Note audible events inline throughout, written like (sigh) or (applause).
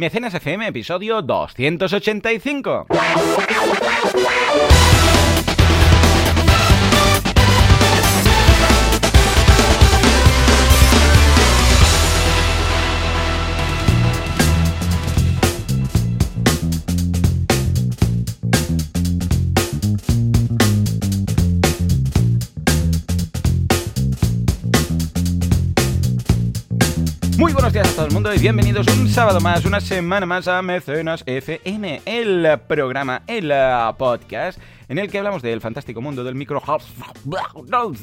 Mecenas FM, episodio 285. Todo el mundo y bienvenidos un sábado más, una semana más a Mecenas FM, el programa, el podcast en el que hablamos del fantástico mundo del micro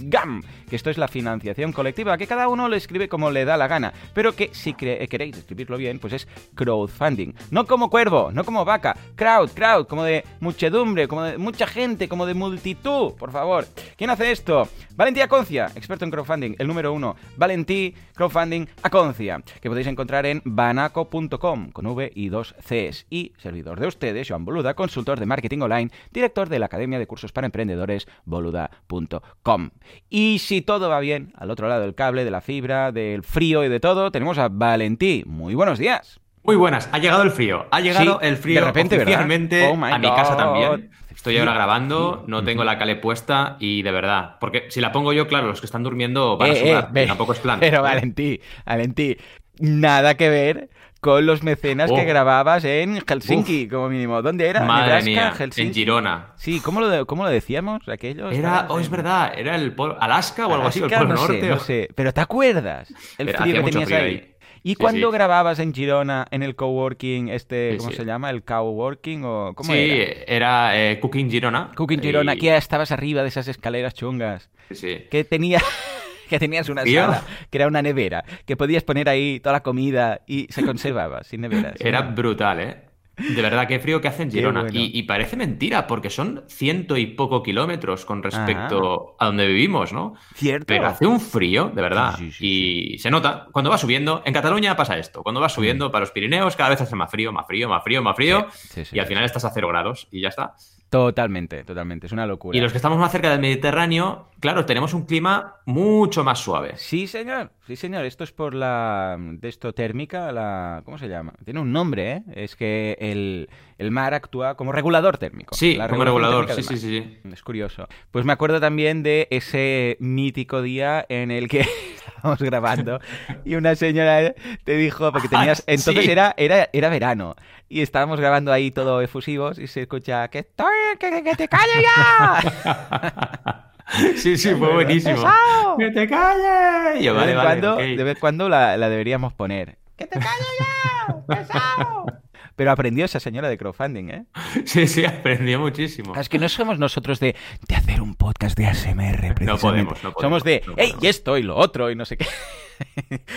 gam, que esto es la financiación colectiva, que cada uno lo escribe como le da la gana, pero que si queréis escribirlo bien, pues es crowdfunding. No como cuervo, no como vaca, crowd, crowd, como de muchedumbre, como de mucha gente, como de multitud, por favor. ¿Quién hace esto? Valentí Aconcia, experto en crowdfunding, el número uno. Valentí Crowdfunding Aconcia, que podéis encontrar en banaco.com con V y dos Cs. Y servidor de ustedes, Joan Boluda, consultor de marketing online, director de la Academia de Cursos para Emprendedores, boluda.com. Y si todo va bien, al otro lado del cable, de la fibra, del frío y de todo, tenemos a Valentí. Muy buenos días. Muy buenas, ha llegado el frío. Ha llegado Sí, el frío de repente, oficialmente Oh a mi casa también. Estoy ahora grabando, no tengo la cale puesta y de verdad, porque si la pongo yo, claro, los que están durmiendo van a Eh, sudar, eh, tampoco es plan. (laughs) Pero ¿eh? Valentí, Valentí, nada que ver con los mecenas que Oh. grababas en Helsinki, como mínimo. ¿Dónde era? Madre ¿Nebraska? mía, Helsinki. en Girona. Sí, ¿cómo lo, de- cómo lo decíamos aquello? Era, oh, es verdad, era el polo, Alaska o algo así, el Polo no Norte. Sé, o- no sé, pero ¿te acuerdas? El frío que tenías frío ahí. ahí. ¿Y Sí, cuando sí. grababas en Girona en el coworking, este, Sí, ¿cómo se llama? ¿El coworking o cómo Sí, era? eh, Cooking Girona. Cooking Girona, Y- que estabas arriba de esas escaleras chungas. Sí. que tenía (laughs) que tenías una sala, que era una nevera, que podías poner ahí toda la comida y se conservaba sin neveras. Era brutal, ¿eh? De verdad, qué frío que hace en Girona. bueno. Y, y parece mentira, porque son ciento y poco kilómetros con respecto a donde vivimos, ¿no? cierto. Pero hace un frío, de verdad. Sí, sí, sí, y se nota. Cuando va subiendo, en Cataluña pasa esto. Cuando va subiendo para los Pirineos, cada vez hace más frío, más frío, más frío, más frío. Y al final estás a cero grados y ya está. Totalmente, totalmente, es una locura. Y los que estamos más cerca del Mediterráneo, claro, tenemos un clima mucho más suave. Sí, señor, sí, señor, esto es por la de esto térmica, la ¿cómo se llama? Tiene un nombre, ¿eh? Es que el, el mar actúa como regulador térmico. Sí, La como regulador. Sí, sí, sí, sí. Es curioso. Pues me acuerdo también de ese mítico día en el que (laughs) estábamos grabando y una señora te dijo, porque (laughs) tenías, entonces sí. era, era, era verano y estábamos grabando ahí todo efusivos y se escucha que estoy, que, que- te calles ya. (laughs) Sí, sí, fue buenísimo. ¡Pesado! ¡Que te calles! Yo, de, vale, vez en vale, cuando, ok. de vez cuando la, la deberíamos poner. ¡Que te calles ya! ¡Pesado! Pero aprendió esa señora de crowdfunding, ¿eh? (laughs) Sí, sí, aprendió muchísimo. Es que no somos nosotros de, de hacer un podcast de ASMR, precisamente. No podemos, no podemos, Somos de, no ¡Ey, podemos. y esto y lo otro! Y no sé qué. (laughs)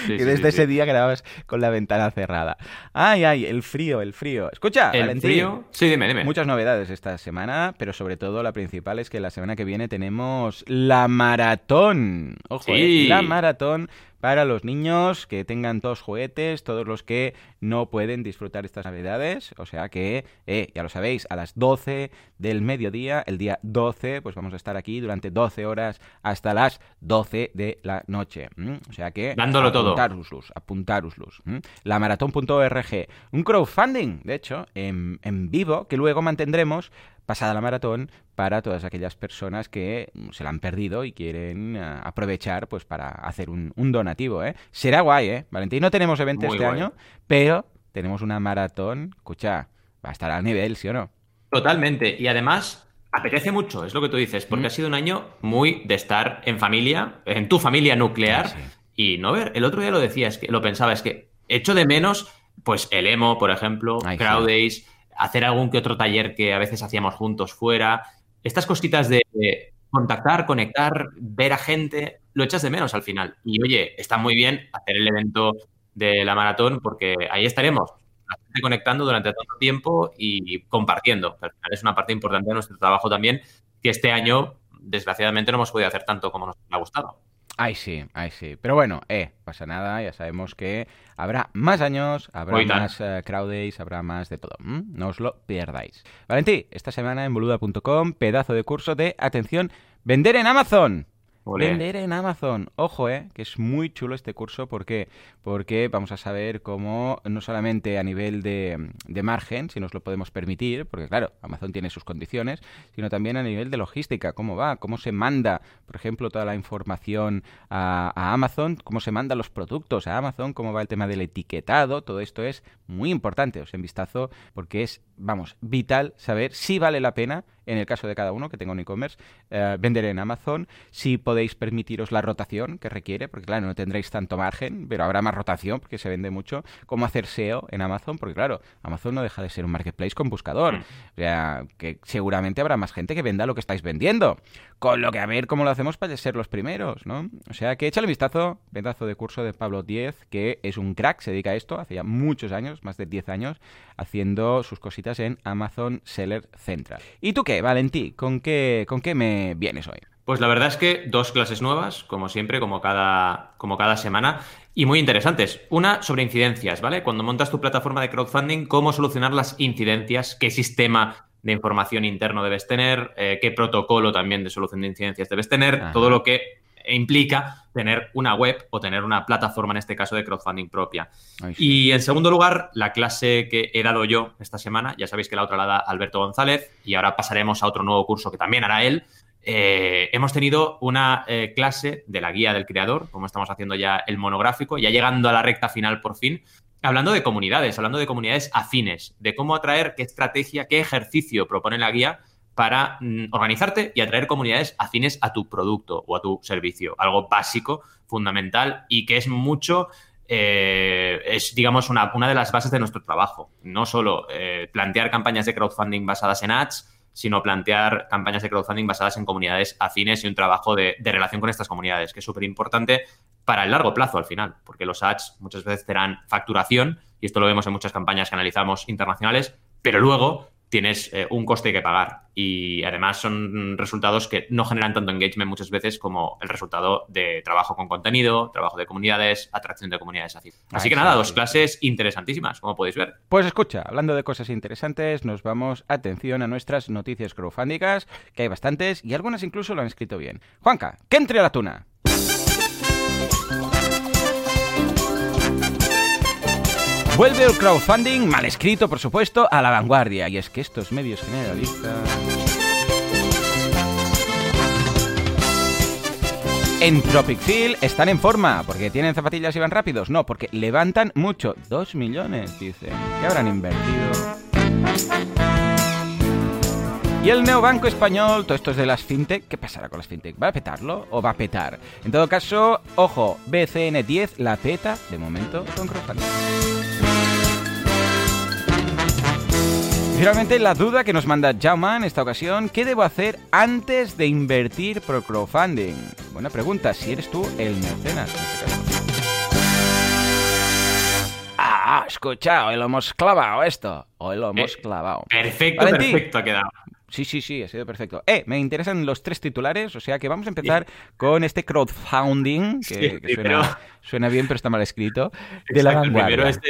Sí, y desde sí, ese día grababas con la ventana cerrada. ¡Ay, ay! El frío, el frío. Escucha, El Valentín, frío. Sí, dime, dime. Muchas novedades esta semana, pero sobre todo la principal es que la semana que viene tenemos la maratón. Ojo, eh, la maratón para los niños que tengan todos juguetes, todos los que no pueden disfrutar estas navidades. O sea que, eh, ya lo sabéis, a las 12 del mediodía, el día 12, pues vamos a estar aquí durante 12 horas hasta las 12 de la noche. O sea que... Dándolo todo. apuntároslos, apuntároslos. ¿m? Lamaratón.org. Un crowdfunding, de hecho, en, en vivo, que luego mantendremos pasada la maratón para todas aquellas personas que mm, se la han perdido y quieren eh, aprovechar pues para hacer un, un donativo, ¿eh? Será guay, ¿eh? Valentín, no tenemos evento Muy este guay. año, pero tenemos una maratón, escucha, va a estar al nivel, ¿sí o no? Totalmente. Y además, apetece mucho, es lo que tú dices, porque Mm. ha sido un año muy de estar en familia, en tu familia nuclear, Sí, y no ver. El otro día lo decía, es que lo pensaba, es que echo de menos, pues el emo, por ejemplo, Ay, sí. Hacer algún que otro taller que a veces hacíamos juntos fuera. Estas cositas de contactar, conectar, ver a gente, lo echas de menos al final. Y oye, está muy bien hacer el evento de la maratón porque ahí estaremos conectando durante tanto tiempo y compartiendo. Al final es una parte importante de nuestro trabajo también, que este año, desgraciadamente, no hemos podido hacer tanto como nos ha gustado. Ay, sí, ay, sí. Pero bueno, eh, pasa nada, ya sabemos que habrá más años, habrá más crowd days, habrá más de todo. No os lo pierdáis. Valentí, esta semana en boluda.com, pedazo de curso de atención, vender en Amazon. Vender en Amazon. Ojo, eh, que es muy chulo este curso. ¿Por qué? Porque vamos a saber cómo, no solamente a nivel de, margen, si nos lo podemos permitir, porque claro, Amazon tiene sus condiciones, sino también a nivel de logística, cómo va, cómo se manda, por ejemplo, toda la información a, a Amazon, cómo se mandan los productos a Amazon, cómo va el tema del etiquetado, todo esto es muy importante. Os en vistazo porque es, vamos, vital saber si vale la pena en el caso de cada uno que tenga un e-commerce, eh, vender en Amazon, si podéis permitiros la rotación que requiere, porque claro, no tendréis tanto margen, pero habrá más rotación porque se vende mucho, cómo hacer SEO en Amazon, porque claro, Amazon no deja de ser un marketplace con buscador, mm. o sea, que seguramente habrá más gente que venda lo que estáis vendiendo, con lo que a ver cómo lo hacemos para ser los primeros, ¿no? O sea, que échale un vistazo, pedazo de curso de Pablo 10, que es un crack, se dedica a esto, hace ya muchos años, más de 10 años, haciendo sus cositas en Amazon Seller Central. ¿Y tú qué, Valentí? ¿Con qué, con qué me vienes hoy? Pues la verdad es que dos clases nuevas, como siempre, como cada, como cada semana, y muy interesantes. Una sobre incidencias, ¿vale? Cuando montas tu plataforma de crowdfunding, cómo solucionar las incidencias, qué sistema de información interno debes tener, eh, qué protocolo también de solución de incidencias debes tener, todo lo que implica tener una web o tener una plataforma, en este caso, de crowdfunding propia. Y en segundo lugar, la clase que he dado yo esta semana, ya sabéis que la otra la da Alberto González y ahora pasaremos a otro nuevo curso que también hará él. Eh, hemos tenido una eh, clase de la guía del creador, como estamos haciendo ya el monográfico, ya llegando a la recta final por fin, hablando de comunidades, hablando de comunidades afines, de cómo atraer, qué estrategia, qué ejercicio propone la guía para mm, organizarte y atraer comunidades afines a tu producto o a tu servicio. Algo básico, fundamental y que es mucho, eh, es digamos una, una, de las bases de nuestro trabajo. No solo eh, plantear campañas de crowdfunding basadas en ads, sino plantear campañas de crowdfunding basadas en comunidades afines y un trabajo de, de relación con estas comunidades, que es súper importante para el largo plazo al final, porque los ads muchas veces serán facturación, y esto lo vemos en muchas campañas que analizamos internacionales, pero luego tienes eh, un coste que pagar. Y además son resultados que no generan tanto engagement muchas veces como el resultado de trabajo con contenido, trabajo de comunidades, atracción de comunidades así. Así que nada, dos clases interesantísimas, como podéis ver. Pues escucha, hablando de cosas interesantes, nos vamos, atención a nuestras noticias crowdfundicas, que hay bastantes y algunas incluso lo han escrito bien. Juanca, que entre la tuna. Vuelve el crowdfunding, mal escrito por supuesto, a la vanguardia. Y es que estos medios generalistas... En Tropic Field están en forma, porque tienen zapatillas y van rápidos. No, porque levantan mucho. Dos millones, dicen. ¿Qué habrán invertido? Y el neobanco español, todo esto es de las fintech, ¿qué pasará con las fintech? ¿Va a petarlo o va a petar? En todo caso, ojo, BCN10 la peta de momento con crowdfunding. Finalmente la duda que nos manda Jaume en esta ocasión, ¿qué debo hacer antes de invertir por crowdfunding? Buena pregunta, si eres tú el mecenas en este caso. Ah, escucha, hoy lo hemos clavado esto. Hoy lo hemos eh, clavado. Perfecto, perfecto ha quedado. Sí, sí, sí, ha sido perfecto. Eh, me interesan los tres titulares, o sea que vamos a empezar con este crowdfunding, que, suena, bien pero está mal escrito, de la vanguardia. primero es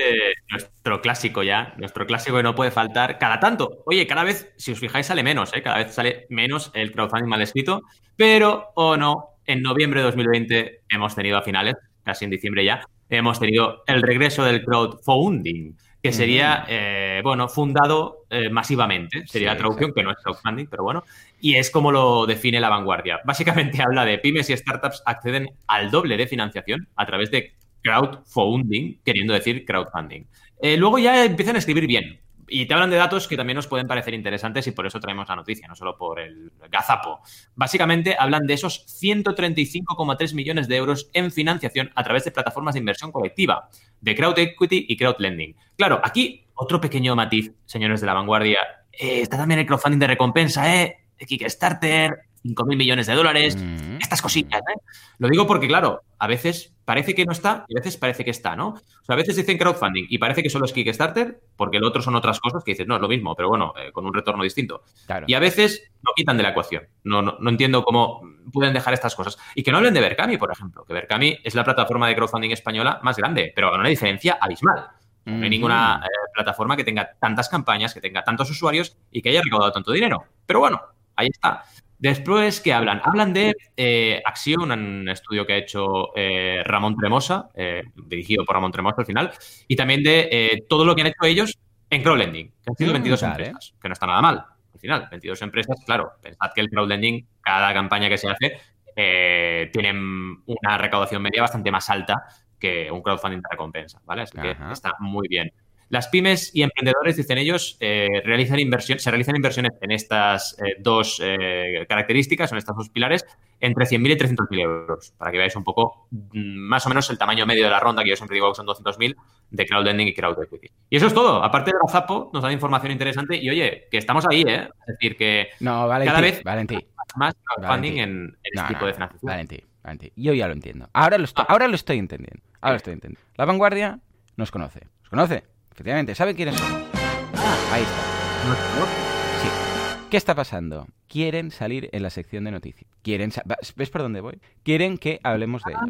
nuestro clásico ya, nuestro clásico que no puede faltar cada tanto. Oye, cada vez, si os fijáis, sale menos, ¿eh? Cada vez sale menos el crowdfunding mal escrito, pero o no, en noviembre de 2020 hemos tenido a finales, casi en diciembre ya, hemos tenido el regreso del crowdfunding que sería, eh, bueno, fundado eh, masivamente. Sería la traducción, que no es crowdfunding, pero bueno. Y es como lo define la vanguardia. Básicamente (laughs) habla de pymes y startups acceden al doble de financiación a través de crowdfunding, queriendo decir crowdfunding. Eh, luego ya empiezan a escribir bien. Y te hablan de datos que también nos pueden parecer interesantes y por eso traemos la noticia, no solo por el gazapo. Básicamente hablan de esos 135,3 millones de euros en financiación a través de plataformas de inversión colectiva, de crowd equity y crowd lending. Claro, aquí otro pequeño matiz, señores de la vanguardia. Eh, está también el crowdfunding de recompensa, ¿eh? Kickstarter, 5.000 millones de dólares, mm. estas cosillas. ¿eh? Lo digo porque, claro, a veces parece que no está y a veces parece que está, ¿no? O sea, a veces dicen crowdfunding y parece que solo es Kickstarter porque el otro son otras cosas que dices, no, es lo mismo, pero bueno, eh, con un retorno distinto. Y a veces lo quitan de la ecuación. No, no, entiendo cómo pueden dejar estas cosas. Y que no hablen de Berkami, por ejemplo, que Berkami es la plataforma de crowdfunding española más grande, pero con una diferencia abismal. No hay ninguna eh, plataforma que tenga tantas campañas, que tenga tantos usuarios y que haya recaudado tanto dinero. Pero bueno, ahí está. Después, ¿qué hablan? Hablan de eh, Acción, un estudio que ha hecho eh, Ramón Tremosa, eh, dirigido por Ramón Tremosa al final, y también de todo lo que han hecho ellos en crowdlending, que han sido 22 mm, empresas, que no está nada mal. Al final, 22 empresas, claro, pensad que el crowdlending, cada campaña que se hace, tienen una recaudación media bastante más alta que un crowdfunding de recompensa, ¿vale? Así que está muy bien. Las pymes y emprendedores, dicen ellos, eh, realizan inversión, se realizan inversiones en estas eh, dos eh, características, en estos dos pilares, entre 100.000 y 300.000 euros, para que veáis un poco mm, más o menos el tamaño medio de la ronda, que yo siempre digo que son 200.000, de crowdlending y crowd equity. Y eso es todo. Aparte de la Zapo, nos da información interesante y, oye, que estamos ahí, ¿eh? Es decir, que no, cada vez más crowdfunding en, este tipo de financiación. Valentí, Valentí. Yo ya lo entiendo. Ahora lo estoy, ah. ahora lo estoy entendiendo. Ahora lo estoy entendiendo. La vanguardia nos conoce. ¿Nos conoce? Efectivamente, ¿sabe quiénes son? Ah, ahí está. Sí. ¿Qué está pasando? Quieren salir en la sección de noticias. Quieren ¿Ves por dónde voy? Quieren que hablemos de ello.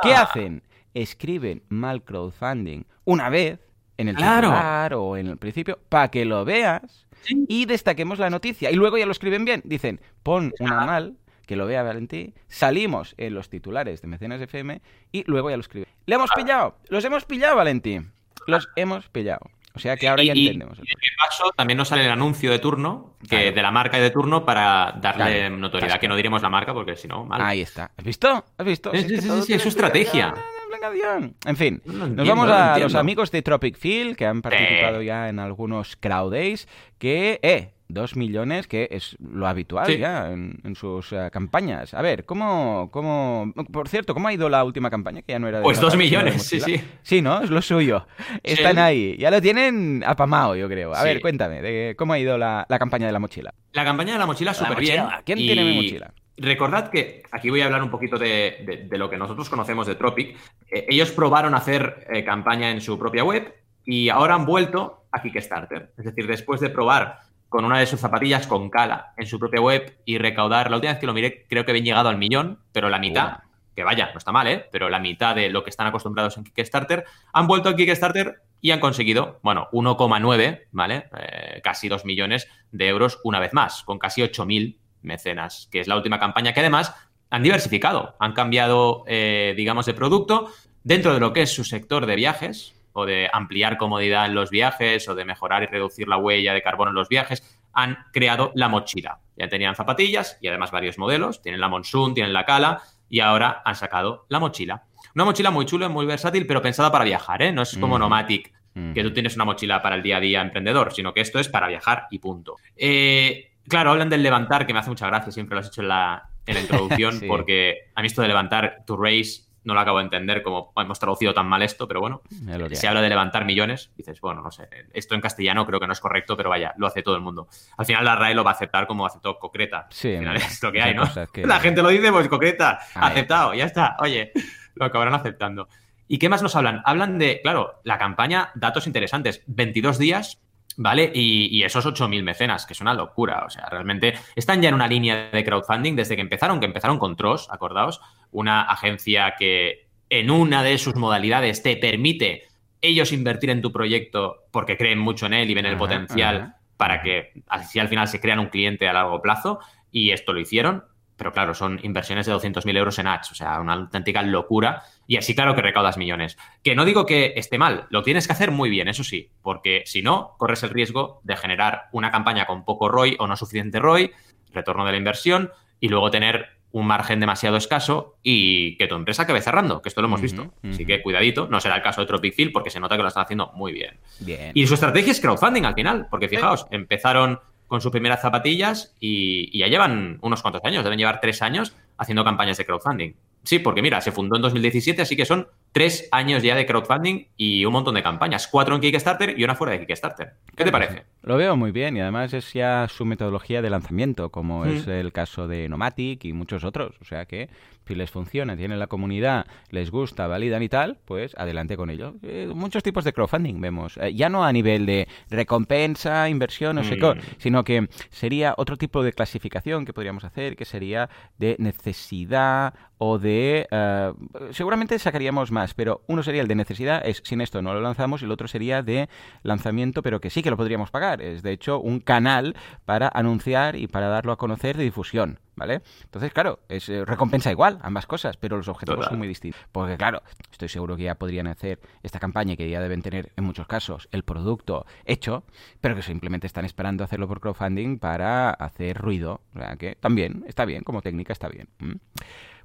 ¿Qué ah. hacen? Escriben mal crowdfunding una vez en el claro. o en el principio para que lo veas y destaquemos la noticia. Y luego ya lo escriben bien. Dicen, pon una mal que lo vea Valentí, salimos en los titulares de Mecenas FM y luego ya lo escriben. ¿Le hemos pillado? ¿Los hemos pillado, Valentí? Los hemos pillado. O sea que ahora ya entendemos. Y en el paso también nos sale el anuncio de turno, que de la marca y de turno para darle notoriedad, que no diremos la marca porque si no, mal. Ahí está. ¿Has visto? ¿Has visto? Sí, sí, sí, sí es su estrategia. En fin, nos vamos a los amigos de Tropic Field que han participado ya en algunos crowd days que, eh, Dos millones, que es lo habitual ya en, sus eh, campañas. A ver, ¿cómo, ¿cómo...? Por cierto, ¿cómo ha ido la última campaña? Que ya no era Pues dos millones, sí, sí. Sí, ¿no? Es lo suyo. Están ahí. Ya lo tienen apamado, yo creo. A ver, cuéntame, de ¿cómo ha ido la, campaña de la mochila? La campaña de la mochila súper bien. ¿Quién tiene mi mochila? Recordad que aquí voy a hablar un poquito de, lo que nosotros conocemos de Tropic. Eh, ellos probaron hacer eh, campaña en su propia web y ahora han vuelto a Kickstarter. Es decir, después de probar con una de sus zapatillas con cala en su propia web y recaudar, la última vez que lo miré creo que habían llegado al millón, pero la mitad, que vaya, no está mal, ¿eh? pero la mitad de lo que están acostumbrados en Kickstarter, han vuelto a Kickstarter y han conseguido, bueno, 1,9, ¿vale? Eh, casi 2 millones de euros una vez más, con casi 8.000 mecenas, que es la última campaña que además han diversificado, han cambiado, eh, digamos, de producto dentro de lo que es su sector de viajes, o de ampliar comodidad en los viajes o de mejorar y reducir la huella de carbono en los viajes, han creado la mochila. Ya tenían zapatillas y además varios modelos. Tienen la Monsoon, tienen la Cala y ahora han sacado la mochila. Una mochila muy chula, muy versátil, pero pensada para viajar, ¿eh? No es como Nomatic, que tú tienes una mochila para el día a día emprendedor, sino que esto es para viajar y punto. Eh, claro, hablan del levantar, que me hace mucha gracia, siempre lo has hecho en la, en la introducción, (laughs) porque a mí esto de levantar to race no lo acabo de entender como hemos traducido tan mal esto, pero bueno, se habla de levantar millones, dices, bueno, no sé, esto en castellano creo que no es correcto, pero vaya, lo hace todo el mundo. Al final la RAE lo va a aceptar como aceptó Concreta. Sí, Al final es lo que hay, ¿no? (laughs) La gente lo dice, pues Concreta, aceptado, ya está, oye, lo acabarán aceptando. ¿Y qué más nos hablan? Hablan de, claro, la campaña, datos interesantes, 22 días ¿Vale? Y, esos 8.000 mecenas, que es una locura. O sea, realmente están ya en una línea de crowdfunding desde que empezaron, que empezaron con Tross, acordaos, una agencia que en una de sus modalidades te permite ellos invertir en tu proyecto porque creen mucho en él y ven el potencial para que así al final se crean un cliente a largo plazo. Y esto lo hicieron. Pero claro, son inversiones de 200.000 euros en ads, o sea, una auténtica locura. Y así, claro, que recaudas millones. Que no digo que esté mal, lo tienes que hacer muy bien, eso sí, porque si no, corres el riesgo de generar una campaña con poco ROI o no suficiente ROI, retorno de la inversión, y luego tener un margen demasiado escaso y que tu empresa acabe cerrando, que esto lo hemos visto. Así que cuidadito, no será el caso de Tropic Field porque se nota que lo están haciendo muy bien. bien. Y su estrategia es crowdfunding al final, porque fijaos, empezaron con sus primeras zapatillas y, ya llevan unos cuantos años, deben llevar tres años haciendo campañas de crowdfunding. Sí, porque mira, se fundó en 2017, así que son tres años ya de crowdfunding y un montón de campañas. Cuatro en Kickstarter y una fuera de Kickstarter. ¿Qué te parece? Lo veo muy bien y además es ya su metodología de lanzamiento, como es el caso de Nomatic y muchos otros. O sea que si les funciona, tienen la comunidad, les gusta, validan y tal, pues adelante con ello. Eh, muchos tipos de crowdfunding vemos. Eh, ya no a nivel de recompensa, inversión, no sé qué, mm. sino que sería otro tipo de clasificación que podríamos hacer, que sería de necesidad o de... Eh, seguramente sacaríamos más, pero uno sería el de necesidad, es sin esto no lo lanzamos, y el otro sería de lanzamiento, pero que sí que lo podríamos pagar. Es de hecho un canal para anunciar y para darlo a conocer de difusión. ¿Vale? Entonces, claro, es eh, recompensa igual, ambas cosas, pero los objetivos Total. son muy distintos. Porque, claro, estoy seguro que ya podrían hacer esta campaña y que ya deben tener, en muchos casos, el producto hecho, pero que simplemente están esperando hacerlo por crowdfunding para hacer ruido. O sea, que también está bien, como técnica está bien.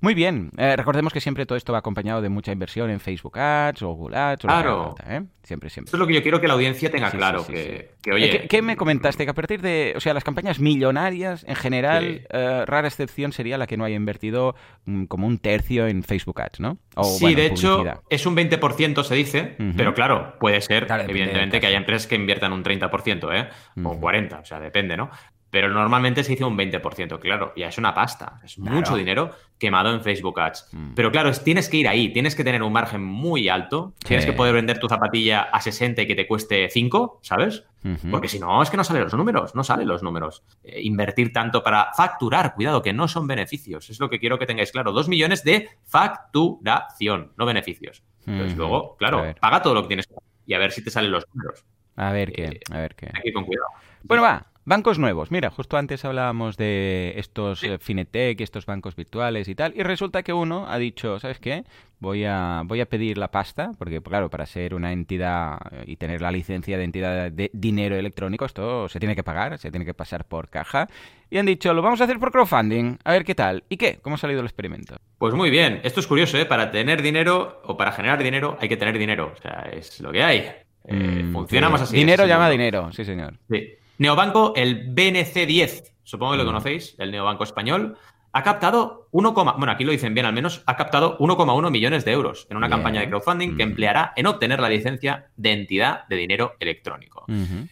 Muy bien, eh, recordemos que siempre todo esto va acompañado de mucha inversión en Facebook Ads o Google Ads o lo que Claro. falta, ¿eh? Siempre, siempre. Esto es lo que yo quiero que la audiencia tenga Sí, claro, sí, que, sí. que, oye... Eh, ¿Qué, qué me comentaste? Que a partir de, o sea, las campañas millonarias, en general, eh, rara excepción sería la que no haya invertido mm, como un tercio en Facebook Ads, ¿no? O, sí, bueno, de hecho, es un 20% se dice, pero claro, puede ser, Claro, evidentemente, que haya empresas que inviertan un 30%, ¿eh? O un 40%, o sea, depende, ¿no? Pero normalmente se dice un 20%, claro, ya es una pasta, es Claro. mucho dinero quemado en Facebook Ads. Mm. Pero claro, es- tienes que ir ahí, tienes que tener un margen muy alto, tienes que poder vender tu zapatilla a 60 y que te cueste 5, ¿sabes? Porque si no, es que no salen los números, no salen los números. Eh, invertir tanto para facturar, cuidado, que no son beneficios. Es lo que quiero que tengáis claro. Dos millones de facturación, no beneficios. Entonces luego, claro, paga todo lo que tienes y a ver si te salen los números. A ver qué, Eh, a ver qué. Ir con cuidado. Bueno, va, bancos nuevos. Mira, justo antes hablábamos de estos eh, Finetec y estos bancos virtuales y tal, y resulta que uno ha dicho, ¿sabes qué? Voy a, voy a pedir la pasta, porque claro, para ser una entidad eh, y tener la licencia de entidad de dinero electrónico, esto se tiene que pagar, se tiene que pasar por caja. Y han dicho, lo vamos a hacer por crowdfunding, a ver qué tal. ¿Y qué? ¿Cómo ha salido el experimento? Pues muy bien, esto es curioso, ¿eh? Para tener dinero o para generar dinero hay que tener dinero. O sea, es lo que hay. Eh, Mm, funcionamos sí. así. Dinero llama dinero, sí señor. Sí. Neobanco, el BNC10, supongo que lo Mm. conocéis, el neobanco español, ha captado 1, bueno, aquí lo dicen bien al menos, ha captado 1,1 millones de euros en una Bien. campaña de crowdfunding que Mm. empleará en obtener la licencia de entidad de dinero electrónico.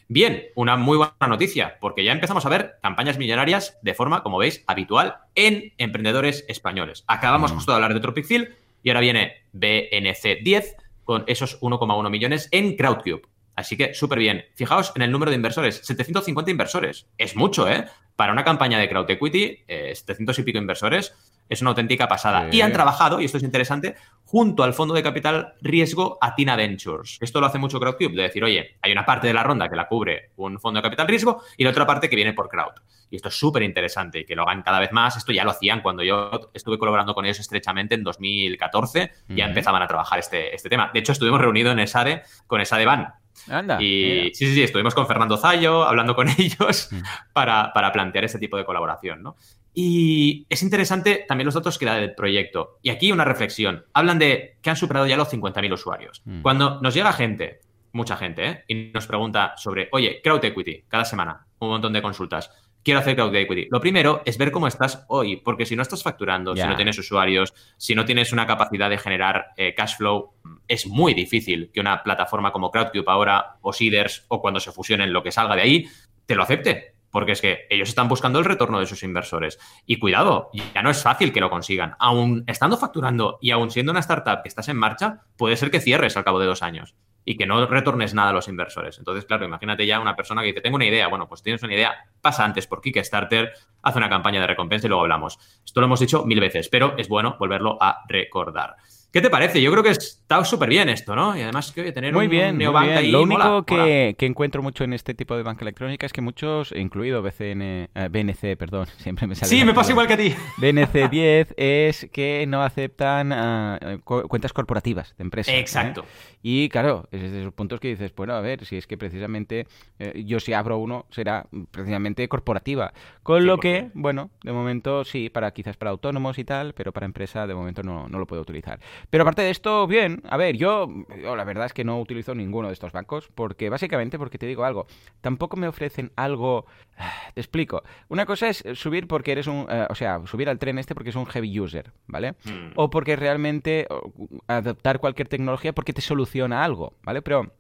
Bien, una muy buena noticia, porque ya empezamos a ver campañas millonarias de forma, como veis, habitual en emprendedores españoles. Acabamos Mm. justo de hablar de Tropicfil y ahora viene BNC10 con esos 1,1 millones en Crowdcube. Así que súper bien. Fijaos en el número de inversores, 750 inversores. Es mucho, ¿eh? Para una campaña de Crowd Equity, eh, 700 y pico inversores, es una auténtica pasada. Sí. Y han trabajado, y esto es interesante, junto al fondo de capital riesgo Atina Ventures. Esto lo hace mucho Crowdcube, de decir, oye, hay una parte de la ronda que la cubre un fondo de capital riesgo y la otra parte que viene por Crowd. Y esto es súper interesante y que lo hagan cada vez más. Esto ya lo hacían cuando yo estuve colaborando con ellos estrechamente en 2014. Ya empezaban a trabajar este, este tema. De hecho, estuvimos reunidos en ESADE con ESADE Ban. Anda. Y mira. sí, sí, sí, estuvimos con Fernando Zayo hablando con (laughs) ellos Mm. para, para plantear este tipo de colaboración, ¿no? Y es interesante también los datos que da del proyecto. Y aquí una reflexión. Hablan de que han superado ya los 50.000 usuarios. Mm. Cuando nos llega gente, mucha gente, ¿eh? y nos pregunta sobre, oye, Crowd Equity, cada semana, un montón de consultas. Quiero hacer Crowd Equity. Lo primero es ver cómo estás hoy, porque si no estás facturando, si no tienes usuarios, si no tienes una capacidad de generar eh, cash flow, es muy difícil que una plataforma como Crowdcube ahora, o Seeders, o cuando se fusionen lo que salga de ahí, te lo acepte. Porque es que ellos están buscando el retorno de sus inversores. Y cuidado, ya no es fácil que lo consigan. Aún estando facturando y aún siendo una startup que estás en marcha, puede ser que cierres al cabo de dos años y que no retornes nada a los inversores. Entonces, claro, imagínate ya una persona que dice, tengo una idea. Bueno, pues tienes una idea, pasa antes por Kickstarter, haz una campaña de recompensa y luego hablamos. Esto lo hemos dicho mil veces, pero es bueno volverlo a recordar. ¿Qué te parece? Yo creo que está súper bien esto, ¿no? Y además que tener Muy un bien, muy neobank bien. ahí Lo único mola, que, mola. que encuentro mucho en este tipo de banca electrónica es que muchos, incluido BCN, eh, BNC, perdón, (laughs) siempre me sale. Sí, me pasa igual que a ti. (laughs) BNC10 es que no aceptan ah, cu- cuentas corporativas de empresas. ¿eh? Exacto. Y claro, es de esos puntos que dices, bueno, a ver, si es que precisamente eh, yo si abro uno será precisamente corporativa. Con lo que, 100%. bueno, de momento sí, para quizás para autónomos y tal, pero para empresa de momento no, no lo puedo utilizar. Pero aparte de esto, bien, a ver, yo, yo la verdad es que no utilizo ninguno de estos bancos, porque básicamente, porque te digo algo, tampoco me ofrecen algo... (sighs) Te explico. Una cosa es subir porque eres un... eh, o sea, subir al tren este porque es un heavy user, ¿vale? Mm. o porque realmente o, adaptar cualquier tecnología porque te soluciona algo, ¿vale? Pero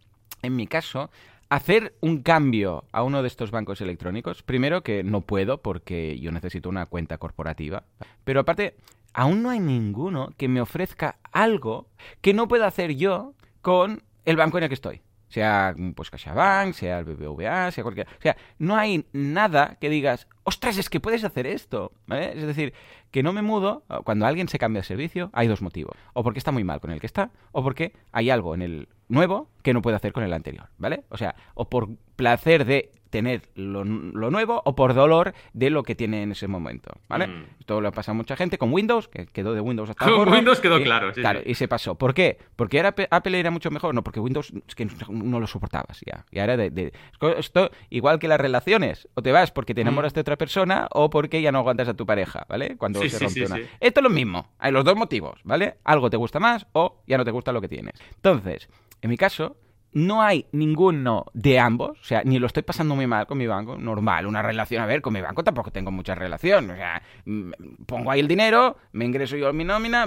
en mi caso, hacer un cambio a uno de estos bancos electrónicos, primero que no puedo porque yo necesito una cuenta corporativa, pero aparte, aún no hay ninguno que me ofrezca algo que no pueda hacer yo con el banco en el que estoy. Sea pues CaixaBank, sea el BBVA, sea cualquier... O sea, no hay nada que digas, ostras, es que puedes hacer esto, ¿vale? Es decir, que no me mudo, cuando alguien se cambia de servicio, hay dos motivos. O porque está muy mal con el que está, o porque hay algo en el nuevo que no puede hacer con el anterior, ¿vale? O sea, o por placer de tener lo, lo nuevo o por dolor de lo que tiene en ese momento, ¿vale? Mm. Esto lo pasa a mucha gente con Windows, que quedó de Windows hasta (laughs) Con Windows quedó y- claro, sí, claro, sí. y se pasó. ¿Por qué? Porque era Pe- Apple era mucho mejor, no, porque Windows es que no lo soportabas ya. Ya era de, de- esto igual que las relaciones, o te vas porque te enamoras de otra persona o porque ya no aguantas a tu pareja, ¿vale? Cuando Mm. Sí, se rompe una. Esto es lo mismo, hay los dos motivos, ¿vale? Algo te gusta más o ya no te gusta lo que tienes. Entonces, en mi caso, no hay ninguno de ambos, o sea, ni lo estoy pasando muy mal con mi banco, normal, una relación, a ver, con mi banco tampoco tengo mucha relación, o sea, mm, pongo ahí el dinero, me ingreso yo mi nómina,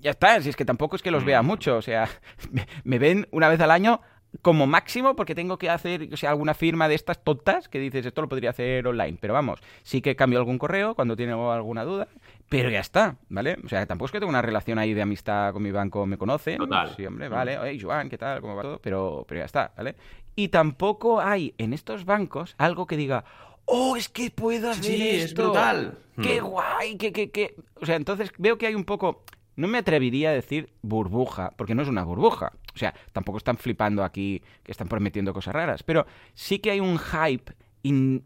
ya está, si es que tampoco es que los vea Mm. mucho, o sea, (laughs) me, me ven una vez al año como máximo porque tengo que hacer o sea, alguna firma de estas tontas que dices esto lo podría hacer online, pero vamos, sí que cambio algún correo cuando tengo alguna duda, pero ya está, ¿vale? O sea, tampoco es que tengo una relación ahí de amistad con mi banco, me conocen, Total. sí, hombre, vale, oye, Joan, ¿qué tal? ¿Cómo va todo? Pero, pero ya está, ¿vale? Y tampoco hay en estos bancos algo que diga, oh, es que puedo hacer Sí, es esto. brutal. ¡Qué Hmm. guay! ¡Qué, qué, qué! O sea, entonces veo que hay un poco... No me atrevería a decir burbuja, porque no es una burbuja. O sea, tampoco están flipando aquí, que están prometiendo cosas raras. Pero sí que hay un hype in-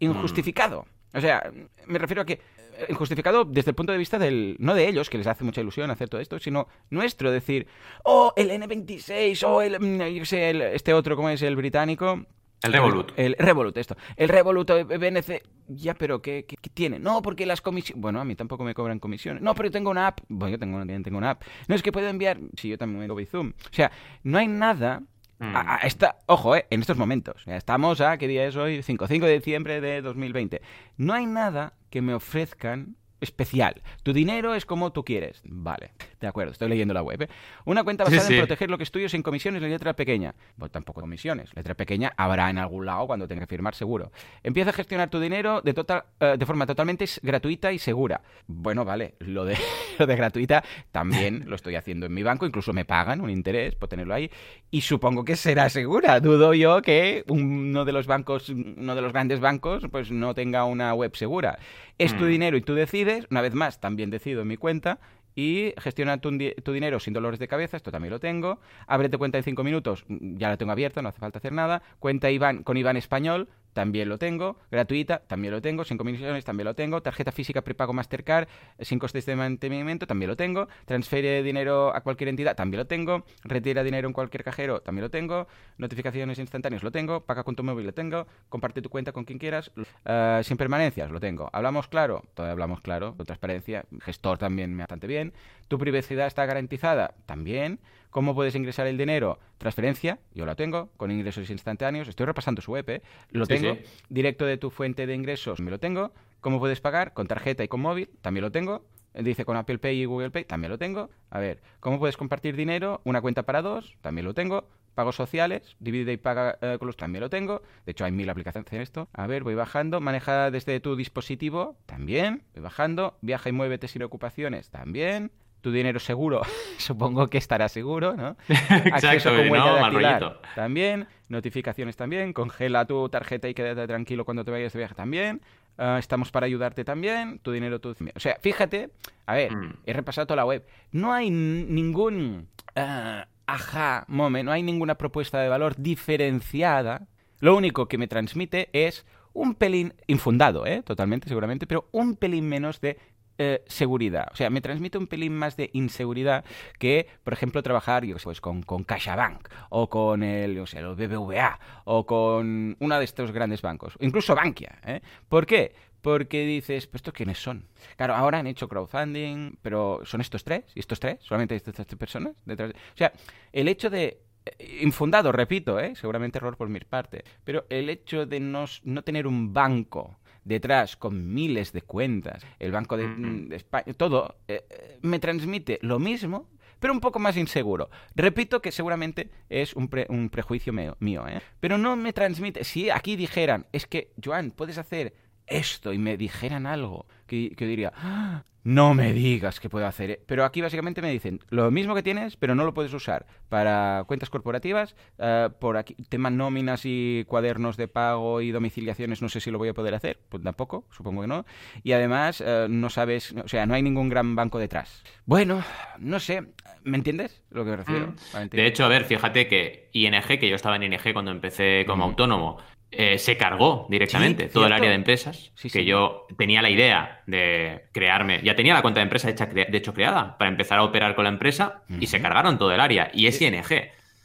injustificado. O sea, me refiero a que eh, injustificado desde el punto de vista del no de ellos que les hace mucha ilusión hacer todo esto sino nuestro decir oh el N26 o el mm, el- este otro cómo es el británico El Revolut. el Revolut, esto. El Revolut eh, BNC. Ya, pero ¿qué, qué, qué tiene? No, porque las comisiones. Bueno, a mí tampoco me cobran comisiones. No, pero yo tengo una app. Bueno, yo tengo, también tengo una app. No, es que puedo enviar. Sí, yo también tengo Bizum. O sea, no hay nada. Mm. a- a esta, ojo, eh, en estos momentos. Ya Estamos a, ¿qué día es hoy? 5, 5 de diciembre de 2020. No hay nada que me ofrezcan especial. Tu dinero es como tú quieres. Vale, de acuerdo, estoy leyendo la web. ¿eh? Una cuenta basada sí. en proteger lo que es tuyo sin comisiones, la letra pequeña. Pues tampoco comisiones. Letra pequeña habrá en algún lado cuando tenga que firmar seguro. Empieza a gestionar tu dinero de, total, eh, de forma totalmente gratuita y segura. Bueno, vale, lo de, (laughs) lo de gratuita también lo estoy haciendo en mi banco, incluso me pagan un interés por tenerlo ahí. Y supongo que será segura. Dudo yo que uno de los bancos, uno de los grandes bancos, pues no tenga una web segura. Es tu Mm. dinero y tú decides, una vez más, también decido en mi cuenta, y gestiona tu, di- tu dinero sin dolores de cabeza, esto también lo tengo. Ábrete cuenta en cinco minutos, mm, ya la tengo abierta, no hace falta hacer nada. Cuenta Iván con Iván Español, también lo tengo. Gratuita, también lo tengo. Sin comisiones, también lo tengo. Tarjeta física prepago Mastercard, eh, sin costes de mantenimiento, también lo tengo. Transfiere dinero a cualquier entidad, también lo tengo. Retira dinero en cualquier cajero, también lo tengo. Notificaciones instantáneas, lo tengo. Paga con tu móvil, lo tengo. Comparte tu cuenta con quien quieras. Eh, sin permanencias, lo tengo. Hablamos claro, todavía hablamos claro. Con transparencia, gestor también me bastante bien. Tu privacidad está garantizada, también. ¿Cómo puedes ingresar el dinero? Transferencia, yo la tengo, con ingresos instantáneos. Estoy repasando su web, ¿eh? Lo Sí, tengo. sí. Directo de tu fuente de ingresos, me lo tengo. ¿Cómo puedes pagar? Con tarjeta y con móvil, también lo tengo. Dice con Apple Pay y Google Pay, también lo tengo. A ver, ¿cómo puedes compartir dinero? Una cuenta para dos, también lo tengo. Pagos sociales, divide y paga eh, con los, también lo tengo. De hecho, hay mil aplicaciones en esto. A ver, voy bajando. Maneja desde tu dispositivo, también. Voy bajando. Viaja y muévete sin ocupaciones, también. Tu dinero seguro, (laughs) supongo que estará seguro, ¿no? (laughs) Acceso Exacto, con huella no, dactilar, también. Notificaciones también. Congela tu tarjeta y quédate tranquilo cuando te vayas de viaje también. Ah, estamos para ayudarte también. Tu dinero, tu... O sea, fíjate, a ver, Mm. he repasado toda la web. No hay ningún ah, moment, no hay ninguna propuesta de valor diferenciada. Lo único que me transmite es un pelín infundado, ¿eh? Totalmente, seguramente, pero un pelín menos de eh, seguridad. O sea, me transmite un pelín más de inseguridad que, por ejemplo, trabajar pues, con, con CaixaBank o con el, sé, el BBVA o con uno de estos grandes bancos, incluso Bankia. ¿eh? ¿Por qué? Porque dices, pues estos quiénes son. Claro, ahora han hecho crowdfunding, pero son estos tres, y estos tres, solamente estas tres personas detrás. de- O sea, el hecho de eh, infundado, repito, ¿eh? seguramente error por mi parte, pero el hecho de no, no tener un banco detrás con miles de cuentas, el Banco de, de España, todo, eh, eh, me transmite lo mismo, pero un poco más inseguro. Repito que seguramente es un, pre- un prejuicio mío, mío, ¿eh? pero no me transmite, si aquí dijeran, es que, Joan, puedes hacer esto y me dijeran algo, que, diría, "Ah, no me digas que puedo hacer. e-". Pero aquí básicamente me dicen lo mismo que tienes, pero no lo puedes usar para cuentas corporativas, eh, por aquí, tema nóminas y cuadernos de pago y domiciliaciones, no sé si lo voy a poder hacer, pues tampoco, supongo que no. Y además, eh, no sabes, o sea, no hay ningún gran banco detrás. Bueno, no sé, ¿me entiendes lo que me refiero? Mm. De hecho, a ver, fíjate que ING, que yo estaba en ING cuando empecé como Mm. autónomo, eh, se cargó directamente Sí, todo el área de empresas, Sí, que sí. yo tenía la idea de crearme, ya tenía la cuenta de empresa hecha, de hecho creada para empezar a operar con la empresa y se cargaron todo el área. Y es ING.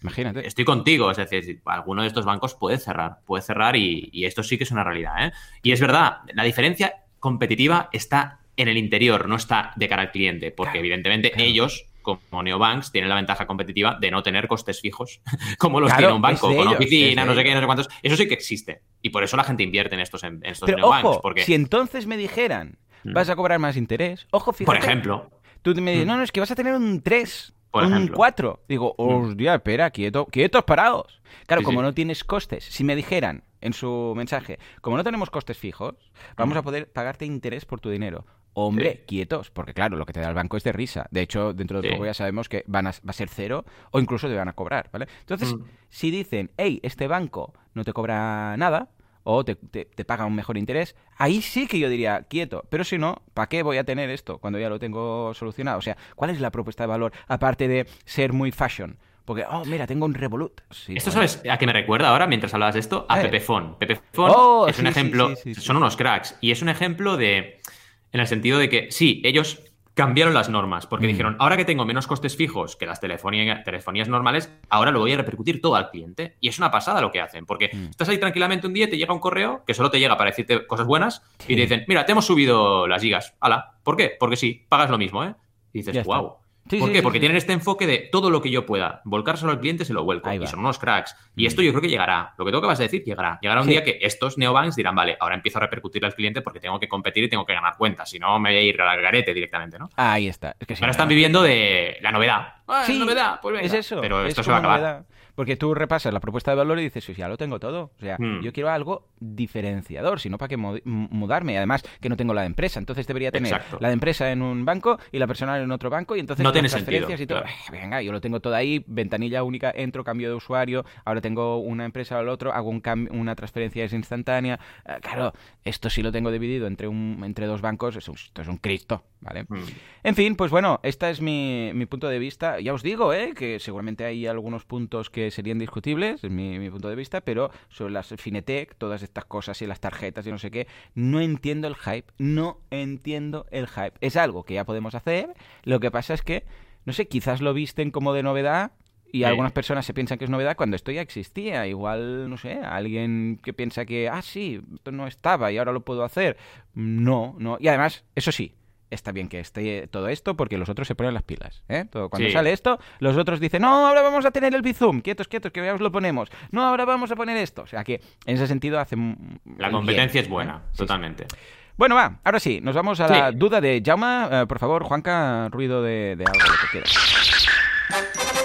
Imagínate. Estoy contigo, es decir, alguno de estos bancos puede cerrar, puede cerrar y, y esto sí que es una realidad. ¿eh? Y es verdad, la diferencia competitiva está en el interior, no está de cara al cliente, porque Claro, evidentemente claro. ellos, como neobanks, tienen la ventaja competitiva de no tener costes fijos, (laughs) como los Claro, tiene un banco, con ellos, oficina, no sé qué, no sé cuántos. Eso sí que existe. Y por eso la gente invierte en estos, en estos Pero neobanks, ojo, porque, si entonces me dijeran, Mm. vas a cobrar más interés, ojo, fíjate. por ejemplo, Tú me dices, Mm. no, no, es que vas a tener un 3, Por un ejemplo. 4. Digo, Mm. hostia, espera, quieto, quietos parados. Claro, Sí, como sí. no tienes costes, si me dijeran en su mensaje, como no tenemos costes fijos, vamos a poder pagarte interés por tu dinero. Hombre, Sí. quietos, porque claro, lo que te da el banco es de risa. De hecho, dentro de Sí. poco ya sabemos que van a, va a ser cero o incluso te van a cobrar, ¿vale? Entonces, Mm. si dicen, hey, este banco no te cobra nada o te, te- te paga un mejor interés, ahí sí que yo diría, quieto. Pero si no, ¿para qué voy a tener esto cuando ya lo tengo solucionado? O sea, ¿cuál es la propuesta de valor aparte de ser muy fashion? Porque, oh, mira, tengo un Revolut. Sí, ¿Esto bueno. sabes a qué me recuerda ahora mientras hablabas de esto? A Eh. Pepefon. Pepefon Oh, es un sí, ejemplo, son unos cracks, y es un ejemplo de, en el sentido de que sí, ellos cambiaron las normas, porque Mm. dijeron, ahora que tengo menos costes fijos que las telefonía- telefonías normales, ahora lo voy a repercutir todo al cliente. Y es una pasada lo que hacen, porque Mm. estás ahí tranquilamente un día y te llega un correo que solo te llega para decirte cosas buenas Sí. y te dicen, mira, te hemos subido las gigas. Hala, ¿por qué? Porque sí, pagas lo mismo, ¿eh? Y dices, wow. Sí, ¿Por sí, qué? sí, Porque tienen este enfoque de todo lo que yo pueda volcárselo al cliente se lo vuelco. Y son unos cracks. Y esto yo creo que llegará. Lo que tú acabas de decir llegará. Llegará un día que estos neobanks dirán, vale, ahora empiezo a repercutir al cliente porque tengo que competir y tengo que ganar cuentas. Si no, me voy a ir a la garete directamente, ¿no? Ahí está. Es que sí, ahora están viviendo de la novedad. Ah, Sí, novedad, pues venga. Es eso. Pero es esto se va a acabar. novedad. Porque tú repasas la propuesta de valor y dices, "Sí, ya lo tengo todo. O sea, Hmm. yo quiero algo diferenciador, si no, ¿para m- mudarme? Y Además, que no tengo la de empresa. Entonces debería tener Exacto. la de empresa en un banco y la personal en otro banco. Y entonces No tiene transferencias sentido, y todo. "Ah, Venga, yo lo tengo todo ahí, ventanilla única, entro, cambio de usuario. Ahora tengo una empresa al otro, hago un una transferencia es instantánea. Eh, claro, esto sí lo tengo dividido entre, un, entre dos bancos. Es un- esto es un Cristo, ¿vale? Mm. En fin, pues bueno, este es mi, mi punto de vista. Ya os digo, ¿eh? que seguramente hay algunos puntos que serían discutibles, en mi, mi punto de vista, pero sobre las Finetec, todas estas cosas y las tarjetas y no sé qué, no entiendo el hype, no entiendo el hype. Es algo que ya podemos hacer, lo que pasa es que, no sé, quizás lo visten como de novedad. Y algunas personas se piensan que es novedad cuando esto ya existía. Igual, no sé, alguien que piensa que, ah, sí, esto no estaba y ahora lo puedo hacer. No, no. Y además, eso sí, está bien que esté todo esto porque los otros se ponen las pilas. ¿eh? Todo, cuando Sí. sale esto, los otros dicen, no, ahora vamos a tener el Bizum, quietos, quietos, que ya os lo ponemos. No, ahora vamos a poner esto. O sea que en ese sentido hace. m- La competencia bien, es buena, ¿eh? Sí, sí. totalmente. Bueno, va, ahora sí, nos vamos a la duda de Jauma. Eh, por favor, Juanca, ruido de, de algo, lo que quieras.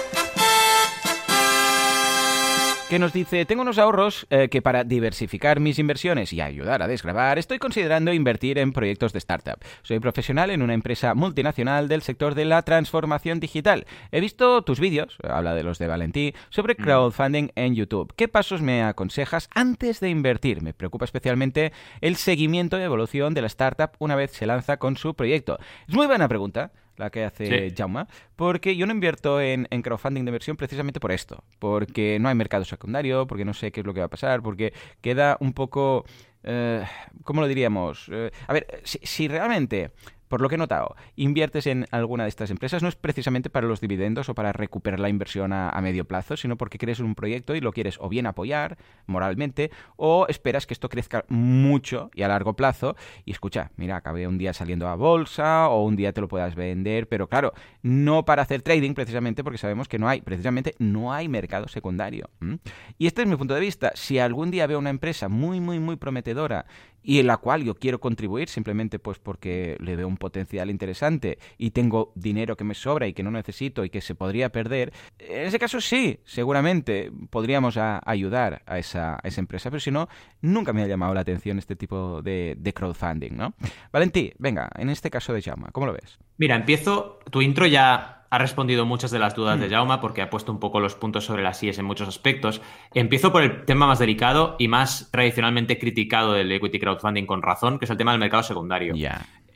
Que nos dice, tengo unos ahorros eh, que para diversificar mis inversiones y ayudar a desgravar, estoy considerando invertir en proyectos de startup. Soy profesional en una empresa multinacional del sector de la transformación digital. He visto tus vídeos, habla de los de Valentí, sobre crowdfunding en YouTube. ¿Qué pasos me aconsejas antes de invertir? Me preocupa especialmente el seguimiento y evolución de la startup una vez se lanza con su proyecto. Es muy buena pregunta la que hace Sí. Jauma, porque yo no invierto en, en crowdfunding de inversión precisamente por esto, porque no hay mercado secundario, porque no sé qué es lo que va a pasar, porque queda un poco... eh, ¿Cómo lo diríamos? Eh, a ver, si, si realmente, por lo que he notado, inviertes en alguna de estas empresas, no es precisamente para los dividendos o para recuperar la inversión a, medio plazo, sino porque crees un proyecto y lo quieres o bien apoyar moralmente o esperas que esto crezca mucho y a largo plazo y escucha, mira, acabe un día saliendo a bolsa o un día te lo puedas vender, pero claro, no para hacer trading precisamente porque sabemos que no hay, precisamente no hay mercado secundario. Y este es mi punto de vista. Si algún día veo una empresa muy, muy, muy prometedora y en la cual yo quiero contribuir simplemente pues porque le veo un potencial interesante y tengo dinero que me sobra y que no necesito y que se podría perder, en ese caso sí, seguramente podríamos ayudar a esa, esa empresa, pero si no, nunca me ha llamado la atención este tipo de, de crowdfunding, ¿no? Valentí, venga, en este caso de Llama, ¿cómo lo ves? Mira, empiezo. Tu intro ya ha respondido muchas de las Mm. dudas de Jauma porque ha puesto un poco los puntos sobre las IES en muchos aspectos. Empiezo por el tema más delicado y más tradicionalmente criticado del equity crowdfunding con razón, que es el tema del mercado secundario.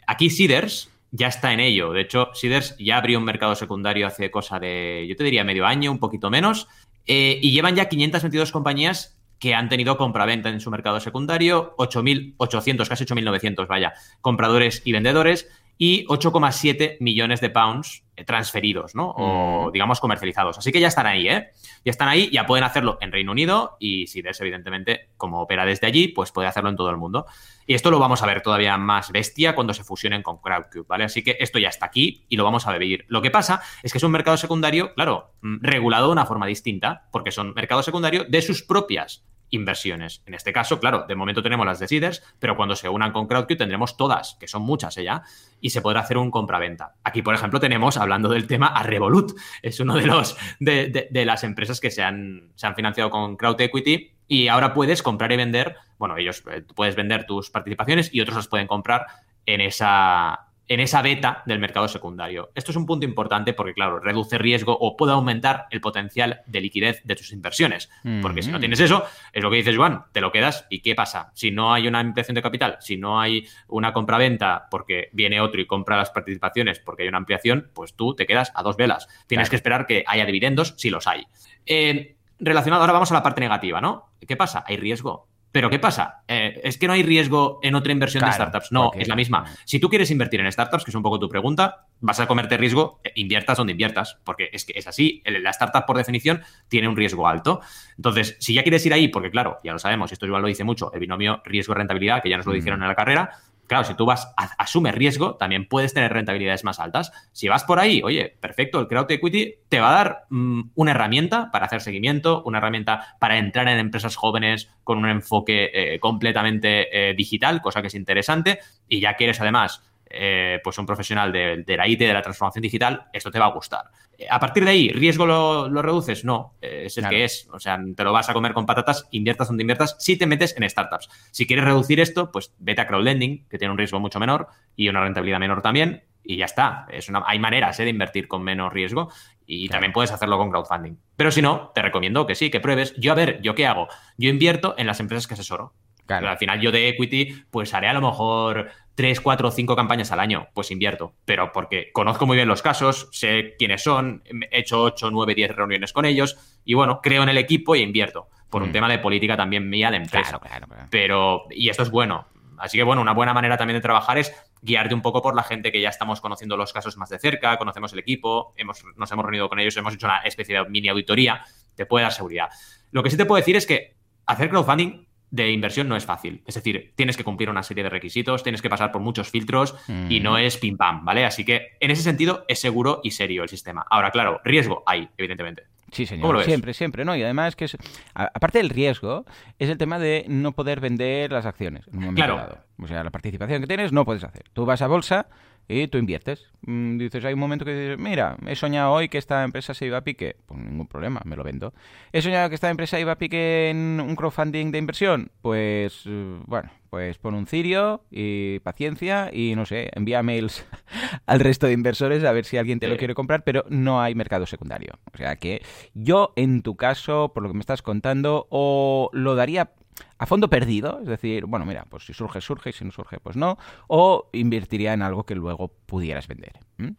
Aquí Seeders ya está en ello. De hecho, Seeders ya abrió un mercado secundario hace cosa de, yo te diría, medio año, un poquito menos. eh, y llevan ya 522 compañías que han tenido compraventa en su mercado secundario, 8.800, casi 8.900, vaya, compradores y vendedores, y 8,7 millones de pounds transferidos, ¿no? O, digamos, comercializados. Así que ya están ahí, ¿eh? Ya están ahí, ya pueden hacerlo en Reino Unido y si ves, evidentemente, como opera desde allí, pues puede hacerlo en todo el mundo. Y esto lo vamos a ver todavía más bestia cuando se fusionen con Crowdcube, ¿vale? Así que esto ya está aquí y lo vamos a vivir. Lo que pasa es que es un mercado secundario, claro, mm, regulado de una forma distinta, porque son mercados secundarios de sus propias inversiones. En este caso, claro, de momento tenemos las de Seeders, pero cuando se unan con CrowdCube tendremos todas, que son muchas ya, y se podrá hacer un compra-venta. Aquí, por ejemplo, tenemos, hablando del tema, a Revolut. Es uno de los de, las empresas que se han, se han financiado con Crowd Equity y ahora puedes comprar y vender, bueno, ellos eh, puedes vender tus participaciones y otros las pueden comprar en esa, en esa beta del mercado secundario. Esto es un punto importante porque, claro, reduce riesgo o puede aumentar el potencial de liquidez de tus inversiones. Porque si no tienes eso, es lo que dices, Juan, te lo quedas y ¿qué pasa? Si no hay una ampliación de capital, si no hay una compra-venta porque viene otro y compra las participaciones porque hay una ampliación, pues tú te quedas a dos velas. Tienes que esperar que haya dividendos si los hay. Eh, relacionado, ahora vamos a la parte negativa, ¿no? ¿Qué pasa? Hay riesgo pero ¿qué pasa? Eh, es que no hay riesgo en otra inversión de startups. No, es la misma. Si tú quieres invertir en startups, que es un poco tu pregunta, vas a comerte riesgo, eh, inviertas donde inviertas, porque es que es así. La startup, por definición, tiene un riesgo alto. Entonces, si ya quieres ir ahí, porque claro, ya lo sabemos, esto igual lo dice mucho, el binomio riesgo-rentabilidad, que ya nos lo dijeron en la carrera, Claro, si tú vas a asumes riesgo, también puedes tener rentabilidades más altas. Si vas por ahí, oye, perfecto, el Crowd Equity te va a dar mm, una herramienta para hacer seguimiento, una herramienta para entrar en empresas jóvenes con un enfoque eh, completamente eh, digital, cosa que es interesante. Y ya quieres además eh, pues un profesional de, de, la IT, de la transformación digital, esto te va a gustar. Eh, a partir de ahí, ¿riesgo lo, reduces? No, eh, es el que es. O sea, te lo vas a comer con patatas, inviertas donde inviertas, si te metes en startups. Si quieres reducir esto, pues vete a crowdlending, que tiene un riesgo mucho menor y una rentabilidad menor también, y ya está. Es una, hay maneras de invertir con menos riesgo y también puedes hacerlo con crowdfunding. Pero si no, te recomiendo que sí, que pruebes. Yo, a ver, ¿yo qué hago? Yo invierto en las empresas que asesoro. Claro. al final yo de equity, pues haré a lo mejor tres, cuatro o cinco campañas al año, pues invierto. Pero porque conozco muy bien los casos, sé quiénes son, he hecho 8, 9, 10 reuniones con ellos y bueno, creo en el equipo y invierto. Por un mm. tema de política también mía de empresa. Pero, y esto es bueno. Así que bueno, una buena manera también de trabajar es guiarte un poco por la gente que ya estamos conociendo los casos más de cerca, conocemos el equipo, hemos, nos hemos reunido con ellos, hemos hecho una especie de mini auditoría, te puede dar seguridad. Lo que sí te puedo decir es que hacer crowdfunding de inversión no es fácil. Es decir, tienes que cumplir una serie de requisitos, tienes que pasar por muchos filtros y no es pim pam, ¿vale? Así que en ese sentido es seguro y serio el sistema. Ahora, claro, riesgo hay, evidentemente. Sí, señor. Siempre, siempre, ¿no? Y además que es, aparte del riesgo, es el tema de no poder vender las acciones en un momento claro. dado. O sea, la participación que tienes no puedes hacer. Tú vas a bolsa y tú inviertes. Mm, dices, hay un momento que dices, mira, he soñado hoy que esta empresa se iba a pique. Pues ningún problema, me lo vendo. He soñado que esta empresa iba a pique en un crowdfunding de inversión. Pues, eh, bueno, pues pon un cirio y paciencia y no sé, envía mails (laughs) al resto de inversores a ver si alguien te lo quiere comprar, pero no hay mercado secundario. O sea que yo, en tu caso, por lo que me estás contando, o lo daría a fondo perdido, es decir, bueno, mira, pues si surge, surge, y si no surge, pues no, o invertiría en algo que luego pudieras vender.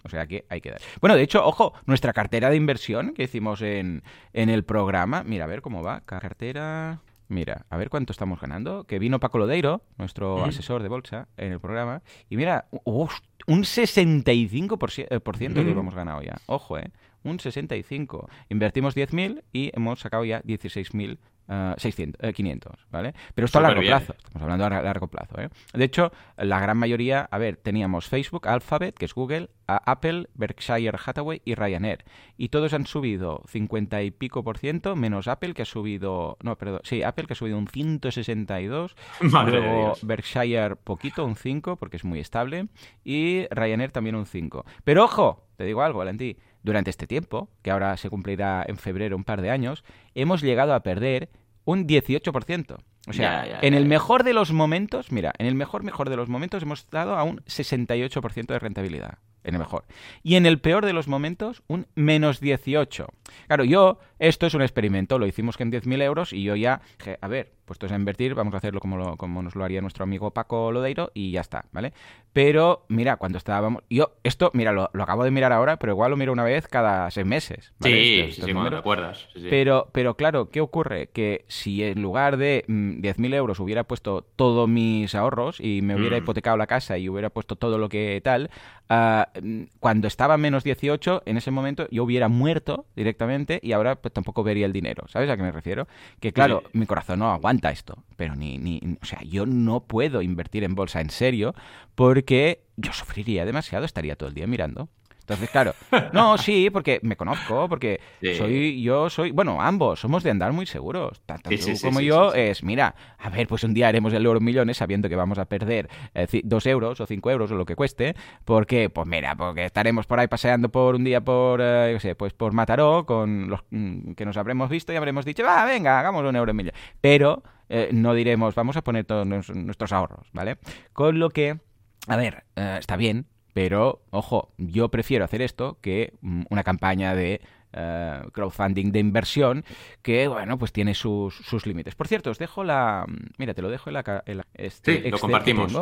O sea que hay que dar. Bueno, de hecho, ojo, nuestra cartera de inversión que hicimos en, en el programa, mira, a ver cómo va, cartera... Mira, a ver cuánto estamos ganando. Que vino Paco Lodeiro, nuestro asesor de bolsa, en el programa. Y mira, un 65% que hemos ganado ya. Ojo, ¿eh? Un 65%. Invertimos 10.000 y hemos sacado ya 16.000 600, 500, eh, ¿vale? Pero esto a largo plazo, estamos hablando a largo plazo, ¿eh? De hecho, la gran mayoría, a ver, teníamos Facebook, Alphabet, que es Google, Apple, Berkshire Hathaway y Ryanair. Y todos han subido 50 y pico por ciento, menos Apple, que ha subido, no, perdón, sí, Apple, que ha subido un 162, (laughs) luego Berkshire poquito, un 5, porque es muy estable, y Ryanair también un 5. Pero ojo, te digo algo, Valentí, durante este tiempo, que ahora se cumplirá en febrero un par de años, hemos llegado a perder un 18%. O sea, en el mejor de los momentos, mira, en el mejor mejor de los momentos hemos dado a un 68% de rentabilidad. en el mejor. Y en el peor de los momentos, un menos 18. Claro, yo, esto es un experimento, lo hicimos que en 10.000 euros y yo ya, dije, a ver, puestos a invertir, vamos a hacerlo como, lo- como nos lo haría nuestro amigo Paco Lodeiro y ya está, ¿vale? Pero, mira, cuando estábamos... Yo, esto, mira, lo, lo acabo de mirar ahora, pero igual lo miro una vez cada seis meses. ¿vale? Sí, Estos- sí, estos sí, números. acuerdas. sí, sí. Pero, pero claro, ¿qué ocurre? Que si en lugar de mm, 10.000 euros hubiera puesto todos mis ahorros y me hubiera Mm. hipotecado la casa y hubiera puesto todo lo que tal, ah, mm, cuando estaba en menos 18, en ese momento yo hubiera muerto directamente y ahora pues tampoco vería el dinero. ¿Sabes a qué me refiero? Que claro, Sí. mi corazón no aguanta esto, pero ni, ni, o sea, yo no puedo invertir en bolsa en serio porque yo sufriría demasiado, estaría todo el día mirando. Entonces, claro, no, sí, porque me conozco, porque Sí. soy, yo soy, bueno, ambos somos de andar muy seguros. Tanto Sí, tú sí, como yo es, mira, a ver, pues un día haremos el euro millones sabiendo que vamos a perder eh, dos euros o cinco euros o lo que cueste, porque, pues mira, porque estaremos por ahí paseando por un día por, eh, yo sé, pues por Mataró con los mm, que nos habremos visto y habremos dicho, va, venga, hagamos un euro millón. Pero eh, no diremos, vamos a poner todos nuestros ahorros, ¿vale? Con lo que, a ver, está bien, pero, ojo, yo prefiero hacer esto que mm, una campaña de eh, crowdfunding de inversión que, bueno, pues tiene sus, sus límites. Por cierto, os dejo la... Mira, te lo dejo en la... en la- este Sí, lo compartimos.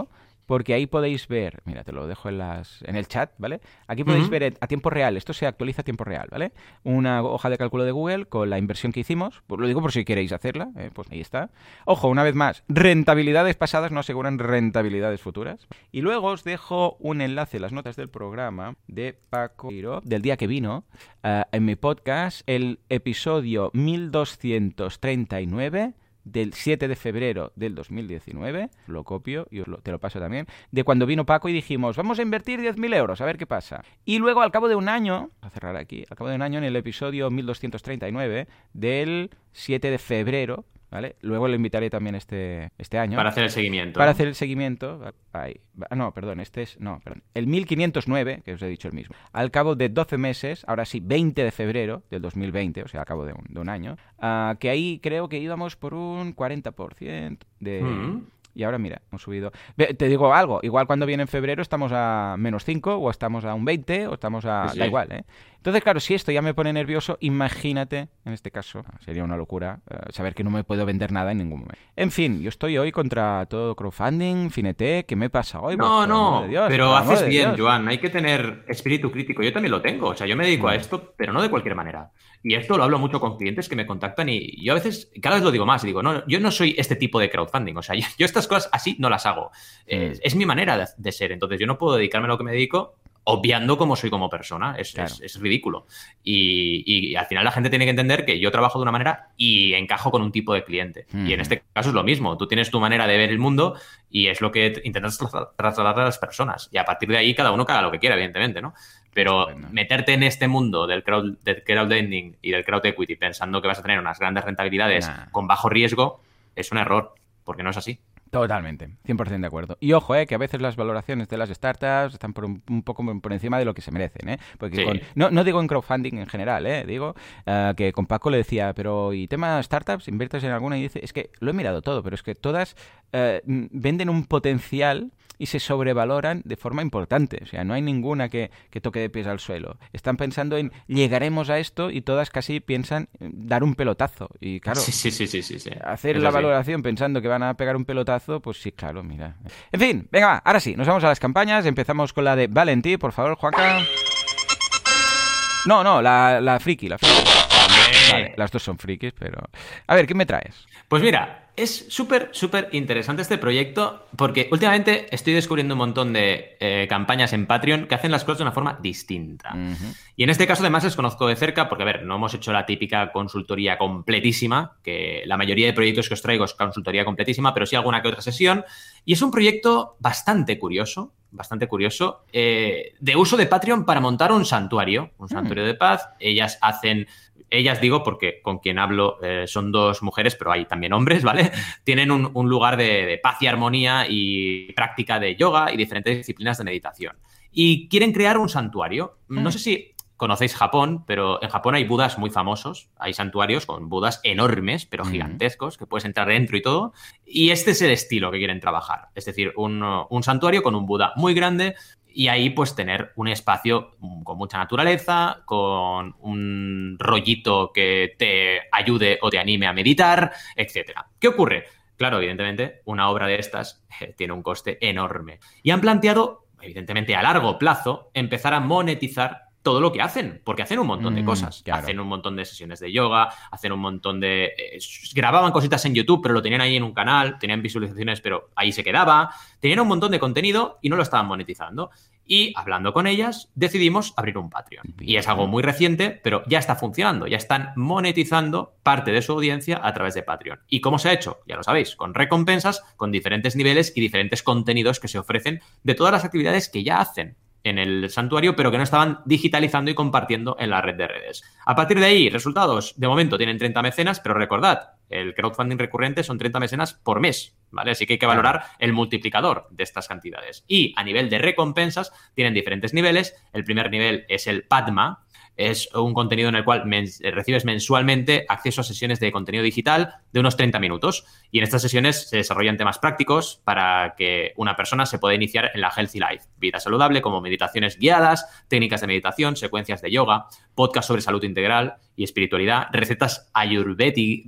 Porque ahí podéis ver, mira, te lo dejo en las en el chat, ¿vale? Aquí podéis ver a tiempo real, esto se actualiza a tiempo real, ¿vale? Una hoja de cálculo de Google con la inversión que hicimos, pues lo digo por si queréis hacerla, eh, pues ahí está. Ojo, una vez más, rentabilidades pasadas no aseguran rentabilidades futuras. Y luego os dejo un enlace en las notas del programa de Paco Giro, del día que vino, eh, en mi podcast, el episodio 1239 del 7 de febrero del 2019, lo copio y os lo- te lo paso también, de cuando vino Paco y dijimos, vamos a invertir 10.000 euros, a ver qué pasa. Y luego al cabo de un año, a cerrar aquí, al cabo de un año en el episodio 1239 del 7 de febrero, ¿vale? Luego lo invitaré también este, este año. Para hacer el seguimiento. Para hacer el seguimiento, ahí. Ah, no, perdón, este es, no, perdón, el 1509, que os he dicho el mismo, al cabo de 12 meses, ahora sí, 20 de febrero del 2020, o sea, al cabo de un, de un año, ah, que ahí creo que íbamos por un 40% de... Mm. Y ahora mira, hemos subido. Te digo algo, igual cuando viene en febrero estamos a menos 5 o estamos a un 20 o estamos a... Sí. Da igual, ¿eh? Entonces, claro, si esto ya me pone nervioso, imagínate, en este caso, sería una locura eh, saber que no me puedo vender nada en ningún momento. En fin, yo estoy hoy contra todo crowdfunding, Finete, ¿qué me pasa hoy? No, no, de Dios, pero haces de bien, Dios. Joan. Hay que tener espíritu crítico. Yo también lo tengo. O sea, yo me dedico a Mm. esto, pero no de cualquier manera. Y esto lo hablo mucho con clientes que me contactan y yo a veces, cada vez lo digo más, y digo, no, yo no soy este tipo de crowdfunding. O sea, (laughs) yo, yo estas cosas así no las hago. Eh, Mm. es mi manera de, de ser. Entonces, yo no puedo dedicarme a lo que me dedico obviando cómo soy como persona. Es, Claro. es- es ridículo. Y, y al final la gente tiene que entender que yo trabajo de una manera y encajo con un tipo de cliente. Y en este caso es lo mismo. Tú tienes tu manera de ver el mundo y es lo que intentas tra- trasladar a las personas. Y a partir de ahí cada uno haga lo que quiera, evidentemente, ¿no? Pero meterte en este mundo del, crowd, del crowdlending y del crowd equity pensando que vas a tener unas grandes rentabilidades Nah. con bajo riesgo es un error, porque no es así. Totalmente, 100% de acuerdo. Y ojo, eh, que a veces las valoraciones de las startups están por un, un poco por encima de lo que se merecen. ¿eh? Porque Sí. con- no, no digo en crowdfunding en general, ¿eh? digo eh, que con Paco le decía, pero ¿y tema startups? ¿Inviertes en alguna? Y dice, es que lo he mirado todo, pero es que todas eh, venden un potencial y se sobrevaloran de forma importante. O sea, no hay ninguna que, que toque de pies al suelo. Están pensando en llegaremos a esto y todas casi piensan en dar un pelotazo. Y claro, Sí, sí, sí, sí, sí. sí. Hacer la valoración pensando que van a pegar un pelotazo, pues sí, claro, mira. En fin, venga, ahora sí, nos vamos a las campañas. Empezamos con la de Valentí, por favor, Juanca. No, no, la, la friki, la friki. Vale, las dos son frikis, pero... A ver, ¿qué me traes? Pues mira, es súper, súper interesante este proyecto porque últimamente estoy descubriendo un montón de eh, campañas en Patreon que hacen las cosas de una forma distinta. Y en este caso además les conozco de cerca porque, a ver, no hemos hecho la típica consultoría completísima, que la mayoría de proyectos que os traigo es consultoría completísima, pero sí alguna que otra sesión. Y es un proyecto bastante curioso, bastante curioso, eh, de uso de Patreon para montar un santuario, un santuario de paz. Ellas hacen... Ellas digo porque con quien hablo eh, son dos mujeres, pero hay también hombres, ¿vale? (laughs) Tienen un, un lugar de, de paz y armonía y práctica de yoga y diferentes disciplinas de meditación. Y quieren crear un santuario. No Mm. sé si conocéis Japón, pero en Japón hay budas muy famosos. Hay santuarios con budas enormes, pero gigantescos, que puedes entrar dentro y todo. Y este es el estilo que quieren trabajar. Es decir, un, un santuario con un buda muy grande y ahí pues tener un espacio con mucha naturaleza, con un rollito que te ayude o te anime a meditar, etcétera. ¿Qué ocurre? Claro, evidentemente, una obra de estas eh, tiene un coste enorme. Y han planteado, evidentemente a largo plazo, empezar a monetizar todo lo que hacen, porque hacen un montón de Mm, cosas. claro. Hacen un montón de sesiones de yoga, hacen un montón de... eh, grababan cositas en YouTube, pero lo tenían ahí en un canal, tenían visualizaciones, pero ahí se quedaba. Tenían un montón de contenido y no lo estaban monetizando. Y hablando con ellas, decidimos abrir un Patreon. Y es algo muy reciente, pero ya está funcionando, ya están monetizando parte de su audiencia a través de Patreon. ¿Y cómo se ha hecho? Ya lo sabéis, con recompensas, con diferentes niveles y diferentes contenidos que se ofrecen de todas las actividades que ya hacen en el santuario, pero que no estaban digitalizando y compartiendo en la red de redes. A partir de ahí, resultados, de momento tienen 30 mecenas, pero recordad, el crowdfunding recurrente son 30 mecenas por mes, ¿vale? Así que hay que valorar el multiplicador de estas cantidades. Y a nivel de recompensas, tienen diferentes niveles. El primer nivel es el Padma, es un contenido en el cual mens- recibes mensualmente acceso a sesiones de contenido digital de unos 30 minutos. Y en estas sesiones se desarrollan temas prácticos para que una persona se pueda iniciar en la Healthy Life. Vida saludable como meditaciones guiadas, técnicas de meditación, secuencias de yoga, podcast sobre salud integral y espiritualidad, recetas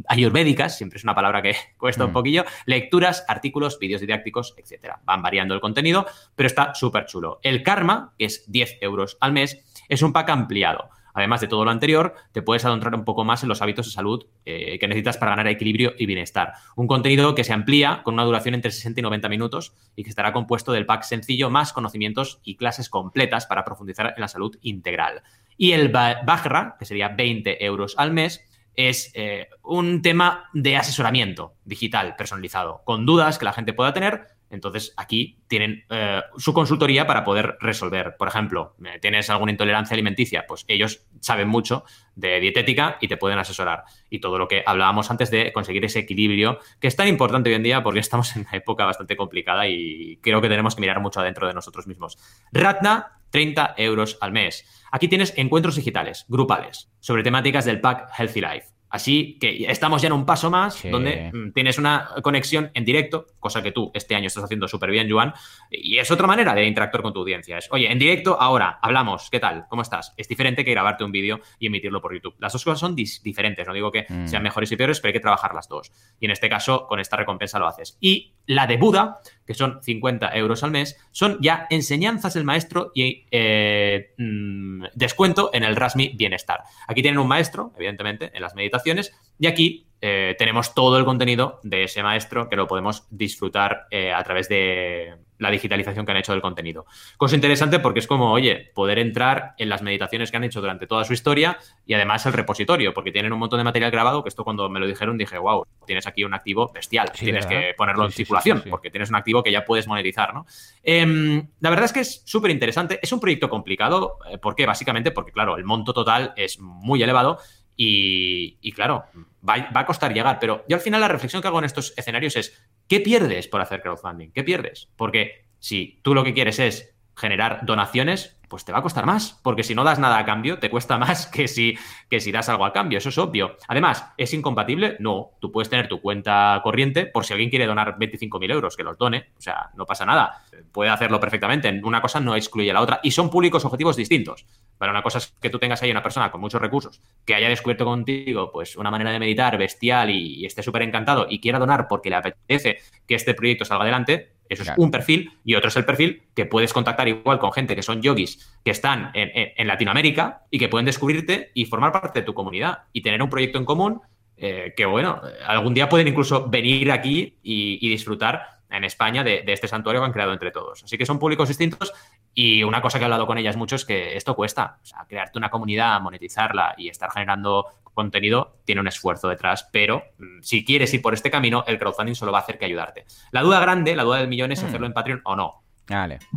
ayurvédicas, siempre es una palabra que (laughs) cuesta un Mm. poquillo, lecturas, artículos, vídeos didácticos, etcétera. Van variando el contenido, pero está súper chulo. El Karma, que es 10 euros al mes, es un pack ampliado. Además de todo lo anterior, te puedes adentrar un poco más en los hábitos de salud eh, que necesitas para ganar equilibrio y bienestar. Un contenido que se amplía con una duración entre 60 y 90 minutos y que estará compuesto del pack sencillo más conocimientos y clases completas para profundizar en la salud integral. Y el Ba- Bajra, que sería 20 euros al mes, es eh, un tema de asesoramiento digital personalizado, con dudas que la gente pueda tener. Entonces aquí tienen eh, su consultoría para poder resolver. Por ejemplo, eh, tienes alguna intolerancia alimenticia, pues ellos saben mucho de dietética y te pueden asesorar. Y todo lo que hablábamos antes de conseguir ese equilibrio, que es tan importante hoy en día porque estamos en una época bastante complicada y creo que tenemos que mirar mucho adentro de nosotros mismos. Ratna, 30 euros al mes. Aquí tienes encuentros digitales, grupales, sobre temáticas del pack Healthy Life. Así que estamos ya en un paso más Sí. donde mm, tienes una conexión en directo, cosa que tú este año estás haciendo súper bien, Joan, y es otra manera de interactuar con tu audiencia. Es, oye, en directo, ahora, hablamos, ¿qué tal? ¿Cómo estás? Es diferente que grabarte un vídeo y emitirlo por YouTube. Las dos cosas son diferentes, no digo que Mm. sean mejores y peores, pero hay que trabajar las dos. Y en este caso, con esta recompensa lo haces. Y la de Buda, que son 50 euros al mes, son ya enseñanzas del maestro y eh, mm, descuento en el Rasmi Bienestar. Aquí tienen un maestro, evidentemente, en las meditaciones, y aquí eh, tenemos todo el contenido de ese maestro que lo podemos disfrutar eh, a través de la digitalización que han hecho del contenido. Cosa interesante porque es como, oye, poder entrar en las meditaciones que han hecho durante toda su historia y además el repositorio, porque tienen un montón de material grabado que esto cuando me lo dijeron dije, wow, tienes aquí un activo bestial, Sí, tienes ¿verdad? que ponerlo Sí, en sí, circulación, porque tienes un activo que ya puedes monetizar, ¿no? Em, la verdad es que es súper interesante, es un proyecto complicado, eh, ¿por qué? Básicamente porque, claro, el monto total es muy elevado y, y, claro, va, va, a costar llegar. Pero yo al final la reflexión que hago en estos escenarios es, ¿qué pierdes por hacer crowdfunding? ¿Qué pierdes? Porque si tú lo que quieres es generar donaciones, pues te va a costar más, porque si no das nada a cambio, te cuesta más que si, que si das algo a cambio, eso es obvio. Además, ¿es incompatible? No, tú puedes tener tu cuenta corriente por si alguien quiere donar 25.000 euros, que los done, o sea, no pasa nada, puede hacerlo perfectamente, una cosa no excluye a la otra y son públicos objetivos distintos. Para una cosa es que tú tengas ahí una persona con muchos recursos que haya descubierto contigo pues una manera de meditar bestial y, y esté súper encantado y quiera donar porque le apetece que este proyecto salga adelante, eso claro. es un perfil y otro es el perfil que puedes contactar igual con gente que son yogis que están en, en, en Latinoamérica y que pueden descubrirte y formar parte de tu comunidad y tener un proyecto en común eh, que, bueno, algún día pueden incluso venir aquí y, y disfrutar en España de, de, este santuario que han creado entre todos. Así que son públicos distintos y una cosa que he hablado con ellas mucho es que esto cuesta. O sea, crearte una comunidad, monetizarla y estar generando contenido tiene un esfuerzo detrás, pero mm, si quieres ir por este camino, el crowdfunding solo va a hacer que ayudarte. La duda grande, la duda del millón es mm. hacerlo en Patreon o no.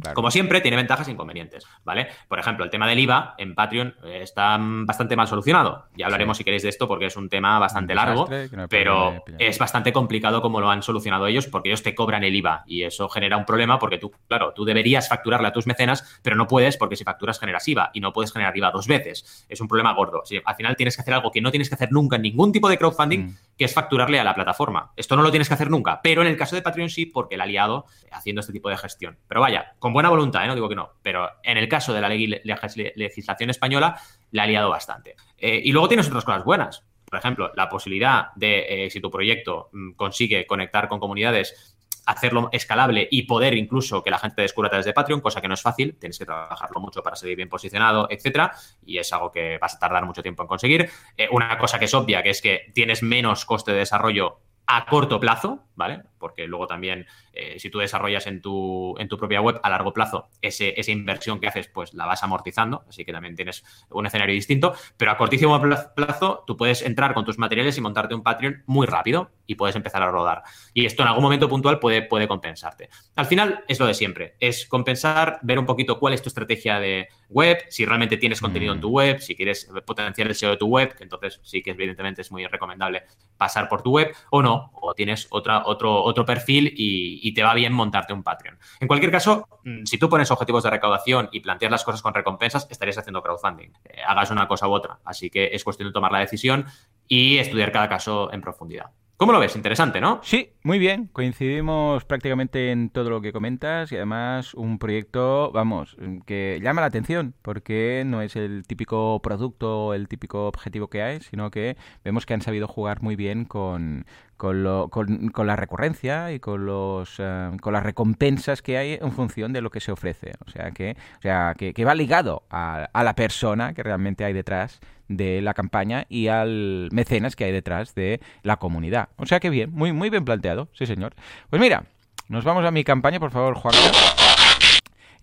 Claro. Como siempre, tiene ventajas e inconvenientes, ¿vale? Por ejemplo, el tema del IVA en Patreon eh, está bastante mal solucionado. Ya hablaremos, sí. si queréis, de esto porque es un tema bastante un largo, no pero es bastante complicado como lo han solucionado ellos porque ellos te cobran el IVA y eso genera un problema porque tú, claro, tú deberías facturarle a tus mecenas, pero no puedes porque si facturas generas IVA y no puedes generar IVA dos veces. Es un problema gordo. Al final tienes que hacer algo que no tienes que hacer nunca en ningún tipo de crowdfunding, mm. que es facturarle a la plataforma. Esto no lo tienes que hacer nunca, pero en el caso de Patreon sí porque el aliado haciendo este tipo de gestión. Pero Vaya, con buena voluntad, ¿eh? no digo que no. Pero en el caso de la legislación española, le ha liado bastante. Eh, y luego tienes otras cosas buenas. Por ejemplo, la posibilidad de, eh, si tu proyecto mm, consigue conectar con comunidades, hacerlo escalable y poder incluso que la gente te descubra a través de Patreon, cosa que no es fácil, tienes que trabajarlo mucho para seguir bien posicionado, etcétera, y es algo que vas a tardar mucho tiempo en conseguir. una cosa que es obvia, que es que tienes menos coste de desarrollo a corto plazo, ¿vale? Porque luego también, eh, si tú desarrollas en tu, en tu propia web a largo plazo, ese, esa inversión que haces, pues la vas amortizando, así que también tienes un escenario distinto, pero a cortísimo plazo tú puedes entrar con tus materiales y montarte un Patreon muy rápido y puedes empezar a rodar. Y esto en algún momento puntual puede, puede compensarte. Al final es lo de siempre, es compensar, ver un poquito cuál es tu estrategia de web, si realmente tienes contenido en tu mm. web, si quieres potenciar el SEO de tu web, que entonces sí que evidentemente es muy recomendable pasar por tu web, o no, o tienes otra, otro, otro perfil y, te va bien montarte un Patreon. En cualquier caso, mm, si tú pones objetivos de recaudación y planteas las cosas con recompensas, estarías haciendo crowdfunding. Eh, hagas una cosa u otra. Así que es cuestión de tomar la decisión y estudiar cada caso en profundidad. ¿Cómo lo ves? Interesante, ¿no? Sí, muy bien. Coincidimos prácticamente en todo lo que comentas y además un proyecto, vamos, que llama la atención porque no es el típico producto, el típico objetivo que hay, sino que vemos que han sabido jugar muy bien con, con, la recurrencia y con los eh, con las recompensas que hay en función de lo que se ofrece. O sea que, o sea, que, que va ligado a, la persona que realmente hay detrás de la campaña y al mecenas que hay detrás de la comunidad. O sea que bien, muy, muy bien planteado, sí señor. Pues mira, nos vamos a mi campaña, por favor, Juan.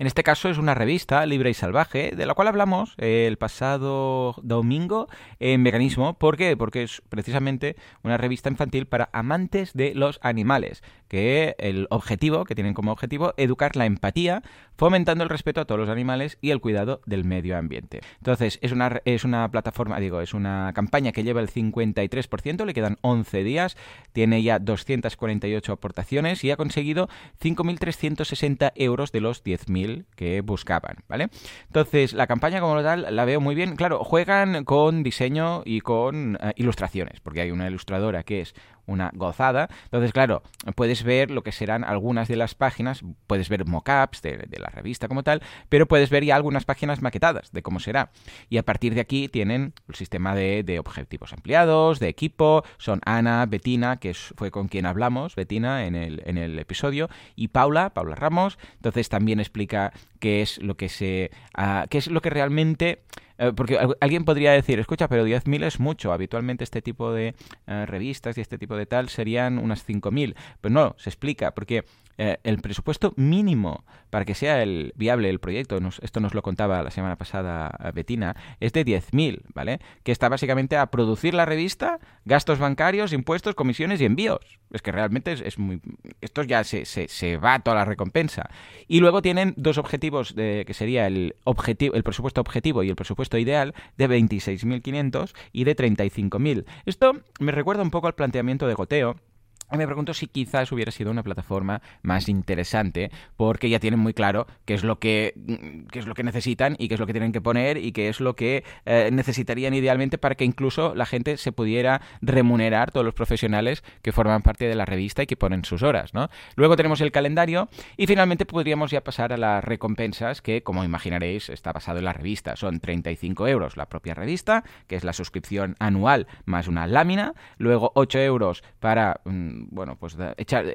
En este caso es una revista libre y salvaje, de la cual hablamos el pasado domingo en Veganismo. ¿Por qué? Porque es precisamente una revista infantil para amantes de los animales, que el objetivo, que tienen como objetivo, educar la empatía, fomentando el respeto a todos los animales y el cuidado del medio ambiente. Entonces, es una, es una plataforma, digo, es una campaña que lleva el 53%, le quedan 11 días, tiene ya 248 aportaciones y ha conseguido 5.360 euros de los 10.000 que buscaban, ¿vale? Entonces, la campaña como tal la veo muy bien. Claro, juegan con diseño y con eh, ilustraciones, porque hay una ilustradora que es una gozada. Entonces, claro, puedes ver lo que serán algunas de las páginas, puedes ver mockups de, de la revista como tal, pero puedes ver ya algunas páginas maquetadas de cómo será. Y a partir de aquí tienen el sistema de, objetivos ampliados, de equipo, son Ana, Betina, que fue con quien hablamos, Betina, en el, episodio, y Paula, Paula Ramos. Entonces también explica qué es lo que se. Uh, qué es lo que realmente eh, porque alguien podría decir, escucha, pero 10.000 es mucho. Habitualmente este tipo de eh, revistas y este tipo de tal serían unas 5.000. Pero no, se explica, porque eh, el presupuesto mínimo para que sea el viable el proyecto, esto nos lo contaba la semana pasada Betina, es de 10.000, ¿vale? Que está básicamente a producir la revista, gastos bancarios, impuestos, comisiones y envíos. Es que realmente es, muy... Esto ya se, se, va toda la recompensa. Y luego tienen dos objetivos, de, que sería el, objetivo, el presupuesto objetivo y el presupuesto ideal, de 26.500 y de 35.000. Esto me recuerda un poco al planteamiento de Goteo, me pregunto si quizás hubiera sido una plataforma más interesante, porque ya tienen muy claro qué es lo que, mm, qué es lo que necesitan y qué es lo que tienen que poner y qué es lo que eh, necesitarían idealmente para que incluso la gente se pudiera remunerar, todos los profesionales que forman parte de la revista y que ponen sus horas. ¿no? Luego tenemos el calendario y finalmente podríamos ya pasar a las recompensas, que como imaginaréis está basado en la revista. Son 35 euros la propia revista, que es la suscripción anual más una lámina. Luego 8 euros para... Mm, bueno, pues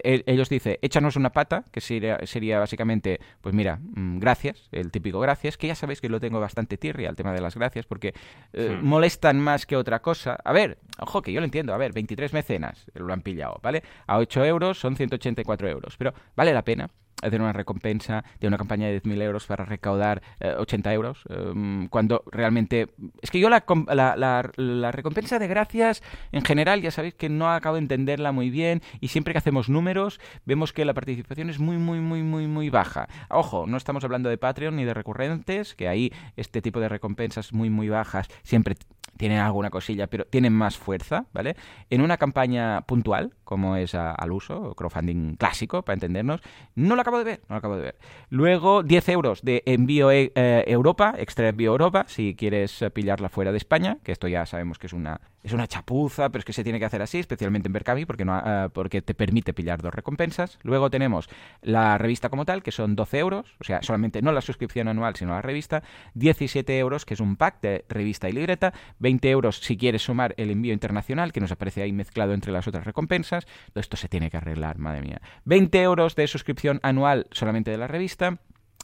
ellos dicen, échanos una pata, que sería, sería básicamente, pues mira, mm, gracias, el típico gracias, que ya sabéis que lo tengo bastante tirria al tema de las gracias, porque eh, molestan más que otra cosa. A ver, ojo, que yo lo entiendo, a ver, 23 mecenas lo han pillado, ¿vale? A 8 euros son 184 euros, pero vale la pena hacer una recompensa de una campaña de 10.000 euros para recaudar 80 eh, euros, em, cuando realmente... Es que yo la, la, la, recompensa de gracias en general ya sabéis que no acabo de entenderla muy bien y siempre que hacemos números vemos que la participación es muy, muy, muy, muy, muy baja. Ojo, no estamos hablando de Patreon ni de recurrentes, que ahí este tipo de recompensas muy, muy bajas siempre tienen alguna cosilla, pero tienen más fuerza, ¿vale? En una campaña puntual, como es al uso, crowdfunding clásico, para entendernos, no lo de ver, no lo acabo de ver. Luego, 10 euros de envío eh, Europa, extra envío Europa, si quieres pillarla fuera de España, que esto ya sabemos que es una es una chapuza, pero es que se tiene que hacer así, especialmente en Berkami, porque, no, eh, porque te permite pillar dos recompensas. Luego tenemos la revista como tal, que son 12 euros, o sea, solamente no la suscripción anual, sino la revista. 17 euros, que es un pack de revista y libreta. 20 euros si quieres sumar el envío internacional, que nos aparece ahí mezclado entre las otras recompensas. Esto se tiene que arreglar, madre mía. 20 euros de suscripción anual solamente de la revista.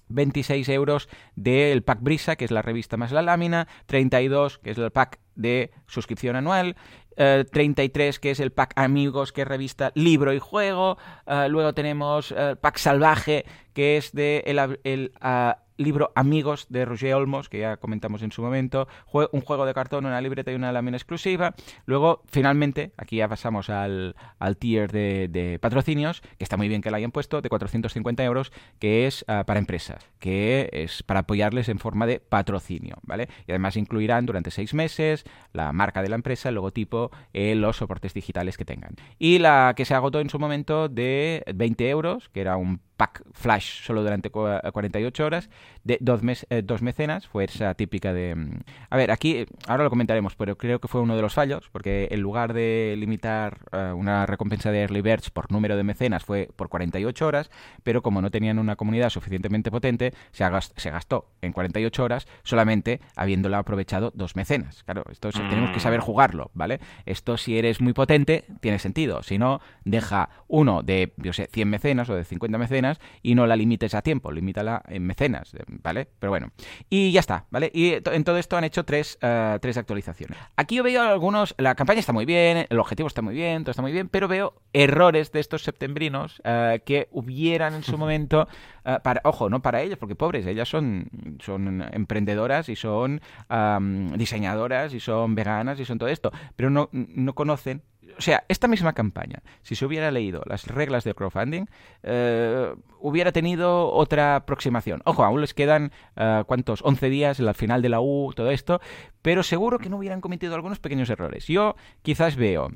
26 euros del pack Brisa, que es la revista más la lámina, 32, que es el pack de suscripción anual, 33, eh, que es el pack Amigos, que es revista Libro y Juego, eh, luego tenemos el pack Salvaje, que es de el ah, libro Amigos de Roger Olmos, que ya comentamos en su momento, un juego de cartón, una libreta y una lámina exclusiva. Luego, finalmente, aquí ya pasamos al, al tier de, patrocinios, que está muy bien que la hayan puesto, de 450 euros, que es ah, para empresas, que es para apoyarles en forma de patrocinio, ¿vale? Y además incluirán durante seis meses la marca de la empresa, el logotipo, eh, los soportes digitales que tengan. Y la que se agotó en su momento de 20 euros, que era un pack flash solo durante 48 horas, de dos, mes, eh, dos mecenas, fue esa típica de... Mm, a ver, aquí, ahora lo comentaremos, pero creo que fue uno de los fallos, porque en lugar de limitar eh, una recompensa de Early Birds por número de mecenas fue por 48 horas, pero como no tenían una comunidad suficientemente potente, se, se gastó en 48 horas solamente habiéndola aprovechado dos mecenas. Claro, esto tenemos que saber mm. jugarlo, ¿vale? Esto si eres muy potente, tiene sentido, si no, deja uno de, yo sé, 100 mecenas o de 50 mecenas, y no la limites a tiempo, limítala en mecenas, ¿vale? Pero bueno, y ya está, ¿vale? Y en todo esto han hecho tres, eh, tres actualizaciones. Aquí yo veo algunos, la campaña está muy bien, el objetivo está muy bien, todo está muy bien, pero veo errores de estos septembrinos eh, que hubieran en su (laughs) momento, eh, para, ojo, no para ellos, porque pobres, ellas son, son emprendedoras y son diseñadoras y son veganas y son todo esto, pero no, no conocen o sea, esta misma campaña, si se hubiera leído las reglas de crowdfunding, eh, hubiera tenido otra aproximación. Ojo, aún les quedan, uh, ¿cuántos? 11 días, al final de la U, todo esto, pero seguro que no hubieran cometido algunos pequeños errores. Yo quizás veo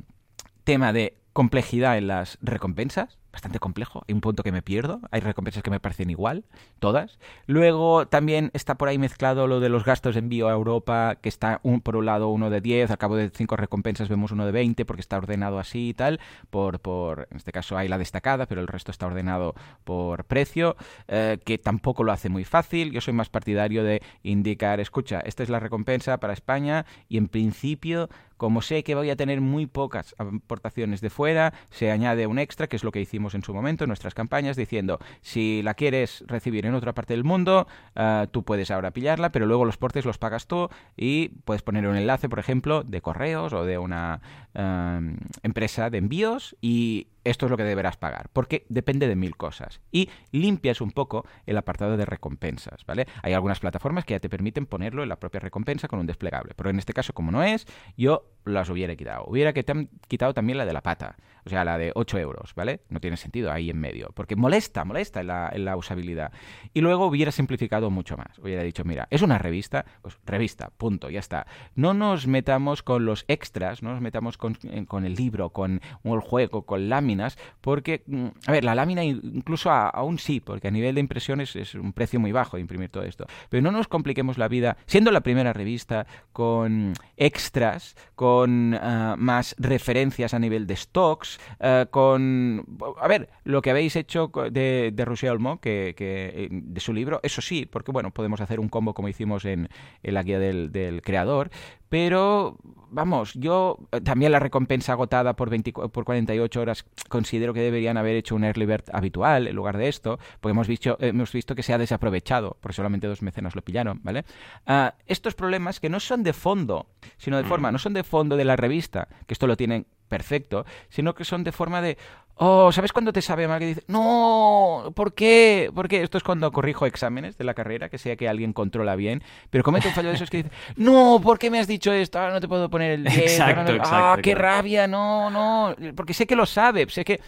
tema de complejidad en las recompensas, bastante complejo. Hay un punto que me pierdo. Hay recompensas que me parecen igual, todas. Luego también está por ahí mezclado lo de los gastos de envío a Europa, que está un, por un lado uno de 10, al cabo de 5 recompensas vemos uno de 20 porque está ordenado así y tal. Por, por, en este caso hay la destacada, pero el resto está ordenado por precio, eh, que tampoco lo hace muy fácil. Yo soy más partidario de indicar, escucha, esta es la recompensa para España y en principio como sé que voy a tener muy pocas aportaciones de fuera, se añade un extra, que es lo que hicimos en su momento en nuestras campañas, diciendo, si la quieres recibir en otra parte del mundo, uh, tú puedes ahora pillarla, pero luego los portes los pagas tú y puedes poner un enlace, por ejemplo, de correos o de una uh, empresa de envíos y esto es lo que deberás pagar, porque depende de mil cosas. Y limpias un poco el apartado de recompensas, ¿vale? Hay algunas plataformas que ya te permiten ponerlo en la propia recompensa con un desplegable, pero en este caso, como no es, yo las hubiera quitado. Hubiera quitado también la de la pata, o sea, la de 8 euros, ¿vale? No tiene sentido ahí en medio, porque molesta, molesta la, usabilidad. Y luego hubiera simplificado mucho más. Hubiera dicho, mira, es una revista, pues revista, punto, ya está. No nos metamos con los extras, no nos metamos con, el libro, con el juego, con láminas, porque, mm, a ver, la lámina incluso aún sí, porque a nivel de impresiones es un precio muy bajo imprimir todo esto. Pero no nos compliquemos la vida, siendo la primera revista, con extras, con con eh, más referencias a nivel de stocks, eh, con... A ver, lo que habéis hecho de, de Roger Olmo, que, que, de su libro, eso sí, porque bueno, podemos hacer un combo como hicimos en, en la guía del, del creador, pero vamos, yo eh, también la recompensa agotada por, 20, por 48 horas considero que deberían haber hecho un early bird habitual en lugar de esto, porque hemos visto, hemos visto que se ha desaprovechado, porque solamente dos mecenas lo pillaron, ¿vale? Uh, estos problemas que no son de fondo, sino de forma, no son de fondo de la revista, que esto lo tienen perfecto, sino que son de forma de, oh, ¿sabes cuándo te sabe mal que dices, no, ¿por qué? Porque esto es cuando corrijo exámenes de la carrera, que sea que alguien controla bien, pero comete un fallo de esos que dice, no, ¿por qué me has dicho esto? Ahora no te puedo poner el 10. Exacto, no, exacto. Ah, qué rabia, no, no, porque sé que lo sabe, sé que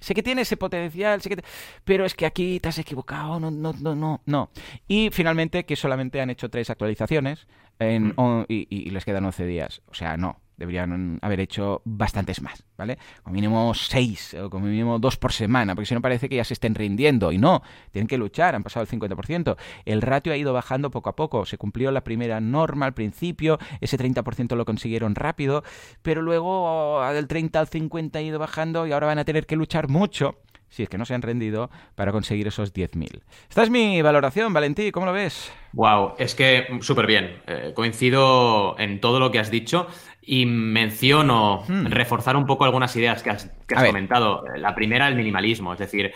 sé que tiene ese potencial, sé que pero es que aquí te has equivocado, no, no, no, no, no. Y finalmente que solamente han hecho tres actualizaciones en, mm. y, y, les quedan 11 días. O sea, no, deberían haber hecho bastantes más, ¿vale? Como mínimo seis o como mínimo dos por semana, porque si no parece que ya se estén rindiendo. Y no, tienen que luchar, han pasado el 50%. El ratio ha ido bajando poco a poco. Se cumplió la primera norma al principio, ese 30% lo consiguieron rápido, pero luego del 30 al 50 ha ido bajando y ahora van a tener que luchar mucho si es que no se han rendido para conseguir esos 10.000. Esta es mi valoración, Valentí, ¿cómo lo ves? Wow, es que súper bien. Eh, coincido en todo lo que has dicho y menciono hmm. reforzar un poco algunas ideas que has, comentado. La primera, el minimalismo, es decir,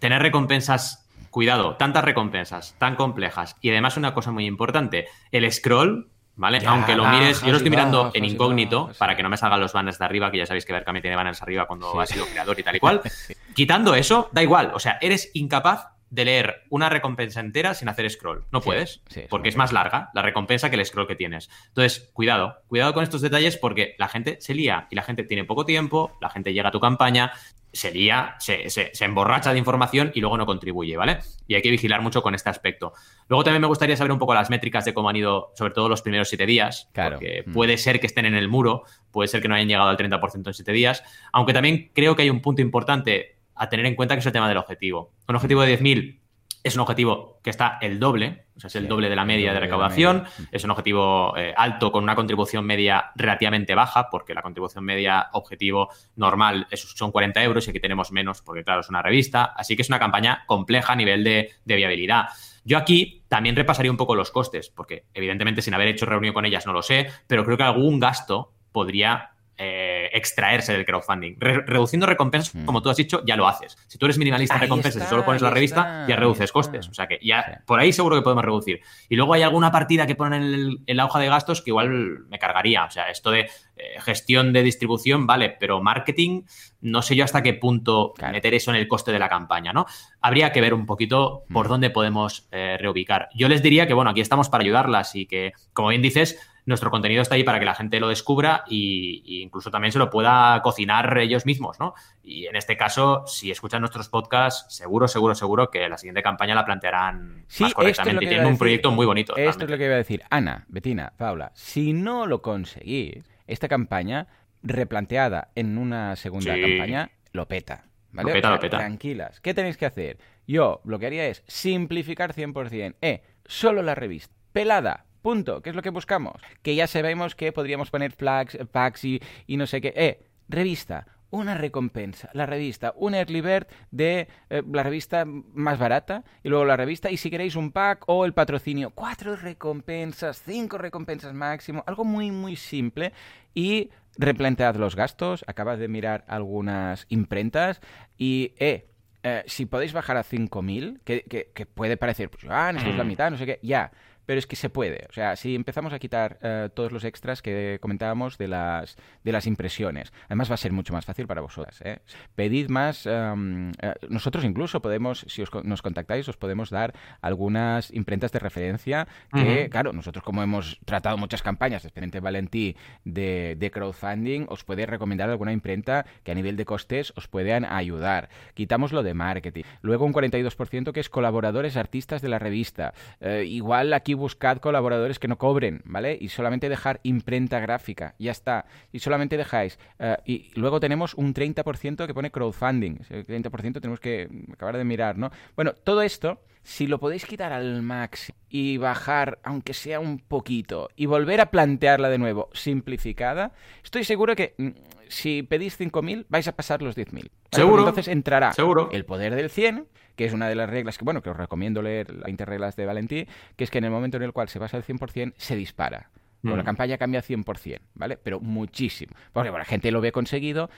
tener recompensas cuidado, tantas recompensas tan complejas y además una cosa muy importante, el scroll ¿vale? Aunque lo mires, yo lo estoy mirando en incógnito para que no me salgan los banners de arriba, que ya sabéis que Berkami tiene banners arriba cuando ha sido creador y tal y cual. (laughs) Quitando eso, da igual, o sea, eres incapaz de leer una recompensa entera sin hacer scroll. No puedes, porque es más larga la recompensa que el scroll que tienes. Entonces, cuidado, cuidado con estos detalles porque la gente se lía y la gente tiene poco tiempo, la gente llega a tu campaña, se lía, se, se, emborracha de información y luego no contribuye, ¿vale? Y hay que vigilar mucho con este aspecto. Luego también me gustaría saber un poco las métricas de cómo han ido, sobre todo los primeros siete días, claro. porque mm. puede ser que estén en el muro, puede ser que no hayan llegado al 30% en siete días, aunque también creo que hay un punto importante a tener en cuenta que es el tema del objetivo. Un objetivo de 10.000 es un objetivo que está el doble, o sea, es el doble de la media de recaudación, es un objetivo eh, alto con una contribución media relativamente baja, porque la contribución media objetivo normal son 40 euros y aquí tenemos menos porque, claro, es una revista, así que es una campaña compleja a nivel de, de viabilidad. Yo aquí también repasaría un poco los costes, porque evidentemente sin haber hecho reunión con ellas no lo sé, pero creo que algún gasto podría eh, extraerse del crowdfunding. reduciendo recompensas, mm. como tú has dicho, ya lo haces. Si tú eres minimalista en recompensas y solo pones la revista, ya reduces costes. O sea que ya por ahí seguro que podemos reducir. Y luego hay alguna partida que ponen en, la hoja de gastos que igual me cargaría. O sea, esto de eh, gestión de distribución, vale, pero marketing, no sé yo hasta qué punto meter eso en el coste de la campaña, ¿no? Habría que ver un poquito por mm. dónde podemos eh, reubicar. Yo les diría que, bueno, aquí estamos para ayudarlas y que, como bien dices, nuestro contenido está ahí para que la gente lo descubra e incluso también se lo pueda cocinar ellos mismos, ¿no? Y en este caso, si escuchan nuestros podcasts, seguro, seguro, seguro que la siguiente campaña la plantearán más correctamente. y tienen un proyecto muy bonito. Esto es lo que iba a decir. Ana, Betina, Paula, si no lo conseguís, esta campaña replanteada en una segunda campaña lo peta. ¿vale? Lo peta, lo peta. Tranquilas. ¿Qué tenéis que hacer? Yo lo que haría es simplificar 100%. Eh, solo la revista. Pelada, Punto. ¿Qué es lo que buscamos? Que ya sabemos que podríamos poner flags, packs y, no sé qué. Eh, revista. Una recompensa, la revista, un early bird de eh, la revista más barata y luego la revista y si queréis un pack o el patrocinio, cuatro recompensas, cinco recompensas máximo, algo muy muy simple. Y replantead los gastos, acabas de mirar algunas imprentas y eh, eh si podéis bajar a 5.000, que, que, que puede parecer, pues, ah, es la mm. mitad, no sé qué, ya, pero es que se puede. O sea, si empezamos a quitar eh, todos los extras que comentábamos de las, de las impresiones, además va a ser mucho más fácil para vosotras. ¿eh? Pedid más, em, eh, nosotros incluso podemos, si os, nos contactáis, os podemos dar algunas imprentas de referencia que, claro, nosotros como hemos tratado muchas campañas, especialmente Valentí, de, de crowdfunding, os puede recomendar alguna imprenta que a nivel de costes os puedan ayudar. Quitamos lo de marketing. Luego un 42% que es colaboradores artistas de la revista. igual aquí buscad colaboradores que no cobren, ¿vale? Y solamente dejar imprenta gráfica, ya está. Y solamente dejáis. Eh, y luego tenemos un 30% que pone crowdfunding. El 30% tenemos que acabar de mirar, ¿no? Bueno, todo esto, si lo podéis quitar al máximo y bajar, aunque sea un poquito, y volver a plantearla de nuevo, simplificada, estoy seguro que mm, si pedís 5.000, vais a pasar los 10.000. Seguro. Entonces entrará Seguro. el poder del 100 que es una de las reglas que, bueno, que os recomiendo leer las interreglas de Valentí, que es que en el momento en el cual se pasa al 100%, se dispara. la mm. campaña cambia 100%, ¿vale? Pero muchísimo. Porque la gente lo ve conseguido,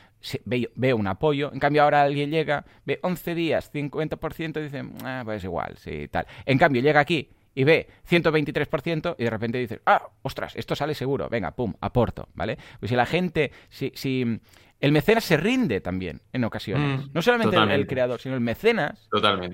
ve, un apoyo. En cambio, ahora alguien llega, ve 11 días, 50%, y dice, ah, pues igual, sí, tal. En cambio, llega aquí y ve 123% y de repente dice, ah, ostras, esto sale seguro, venga, pum, aporto, ¿vale? Pues si la gente, si, si el mecenas se rinde también en ocasiones. Mm, no solamente el, creador, sino el mecenas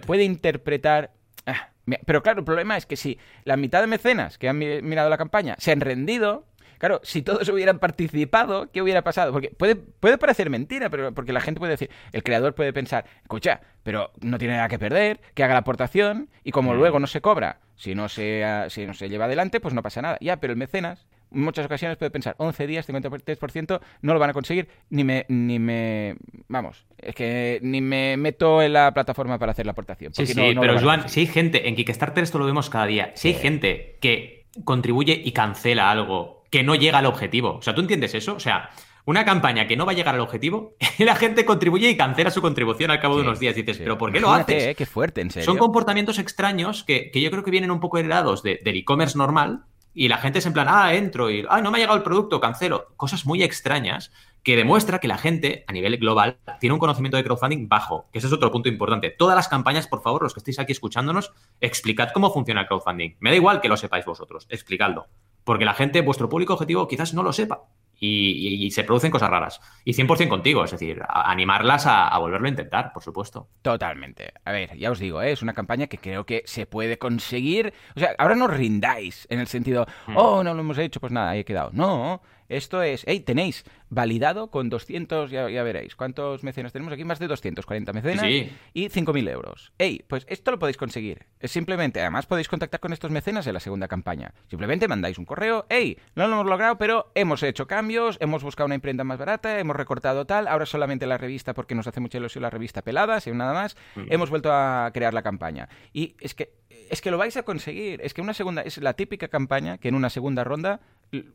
puede interpretar... Ah, pero claro, el problema es que si la mitad de mecenas que han mirado la campaña se han rendido, Claro, si todos (laughs) hubieran participado, ¿qué hubiera pasado? Porque puede, puede parecer mentira, pero porque la gente puede decir, el creador puede pensar, escucha, pero no tiene nada que perder, que haga la aportación y como mm. luego no se cobra, si no se, si no se lleva adelante, pues no pasa nada. Ya, pero el mecenas en muchas ocasiones puede pensar, 11 días, 53%, no lo van a conseguir, ni me, ni me, vamos, es que ni me meto en la plataforma para hacer la aportación. Sí, sí, pero Juan, si hay gente, en Kickstarter esto lo vemos cada día, si hay gente que contribuye y cancela algo que no llega al objetivo, o sea, ¿tú entiendes eso? O sea, una campaña que no va a llegar al objetivo, (laughs) la gente contribuye y cancela su contribución al cabo de unos días. dices, ¿pero por qué lo haces? Eh, qué fuerte, en serio. Son comportamientos extraños que, yo creo que vienen un poco heredados del e-commerce normal, y la gente es en plan, ah, entro y, ah, no me ha llegado el producto, cancelo. Cosas muy extrañas que demuestra que la gente a nivel global tiene un conocimiento de crowdfunding bajo, que ese es otro punto importante. Todas las campañas, por favor, los que estéis aquí escuchándonos, explicad cómo funciona el crowdfunding. Me da igual que lo sepáis vosotros, explicadlo. Porque la gente, vuestro público objetivo, quizás no lo sepa. Y, se producen cosas raras. Y 100% contigo, es decir, animarlas a, volverlo a intentar, por supuesto. Totalmente. A ver, ya os digo, ¿eh? es una campaña que creo que se puede conseguir. O sea, ahora no rindáis en el sentido, hmm. oh, no lo hemos hecho, pues nada, ahí he quedado. No, esto es, hey, tenéis validado con 200, ya, veréis, ¿cuántos mecenas tenemos aquí? Más de 240 mecenas y 5.000 euros. Hey, pues esto lo podéis conseguir. Es simplemente, además podéis contactar con estos mecenas en la segunda campaña. Simplemente mandáis un correo, hey, no lo hemos logrado, pero hemos hecho cambios, hemos buscado una imprenta más barata, hemos recortado tal, ahora solamente la revista porque nos hace mucha ilusión la revista pelada, sin nada más, mm. hemos vuelto a crear la campaña. Y es que es que lo vais a conseguir. Es que una segunda es la típica campaña que en una segunda ronda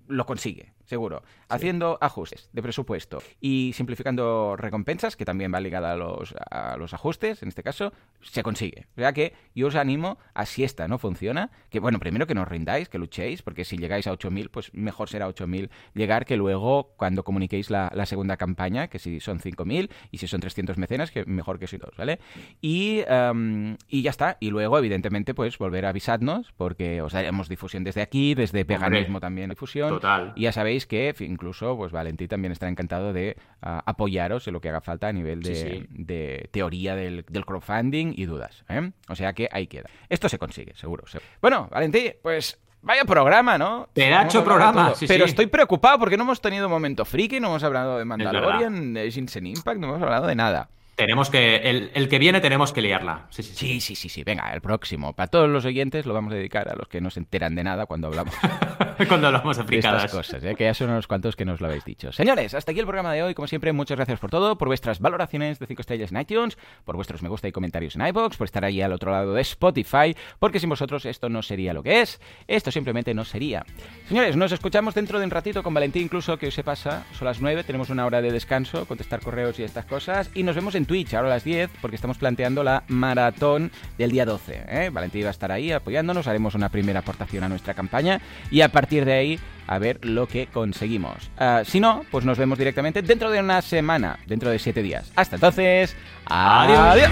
lo consigue, seguro. Haciendo ajustes de presupuesto y simplificando recompensas, que también va ligada a los, a los ajustes, en este caso, se consigue. O sea que yo os animo a si esta no funciona, que bueno, primero que no os rindáis, que luchéis, porque si llegáis a 8.000, pues mejor será 8.000 llegar que luego cuando comuniquéis la, segunda campaña, que si son 5.000 y si son 300 mecenas, que mejor que si dos, ¿vale? Y, em, y ya está. Y luego, evidentemente, pues volver a avisarnos, porque os daremos difusión desde aquí, desde Veganismo también Total. Y ya sabéis que incluso pues Valentí también estará encantado de ah, apoyaros en lo que haga falta a nivel de, teoría del, crowdfunding y dudas. ¿eh? O sea que ahí queda. Esto se consigue, seguro. Bueno, Valentí, pues Vaya programa, ¿no? Pedacho programa. Pero estoy preocupado porque no hemos tenido momento friki, no hemos hablado de Mandalorian, de Shinsen Impact, no hemos hablado de nada. Tenemos que. El, que viene tenemos que liarla. Sí sí sí. sí, sí, Venga, el próximo. Para todos los oyentes lo vamos a dedicar a los que no se enteran de nada cuando hablamos. (laughs) cuando hablamos de estas cosas, ¿eh? que ya son unos cuantos que nos lo habéis dicho. Señores, hasta aquí el programa de hoy. Como siempre, muchas gracias por todo, por vuestras valoraciones de 5 estrellas en iTunes, por vuestros me gusta y comentarios en iBox, por estar ahí al otro lado de Spotify, porque sin vosotros esto no sería lo que es. Esto simplemente no sería. Señores, nos escuchamos dentro de un ratito con Valentín, incluso que hoy se pasa. Son las 9, tenemos una hora de descanso, contestar correos y estas cosas. Y nos vemos en Twitch ahora a las 10 porque estamos planteando la maratón del día 12. ¿eh? Valentín va a estar ahí apoyándonos, haremos una primera aportación a nuestra campaña y a partir de ahí a ver lo que conseguimos. Ah, si no, pues nos vemos directamente dentro de una semana, dentro de 7 días. Hasta entonces, adiós.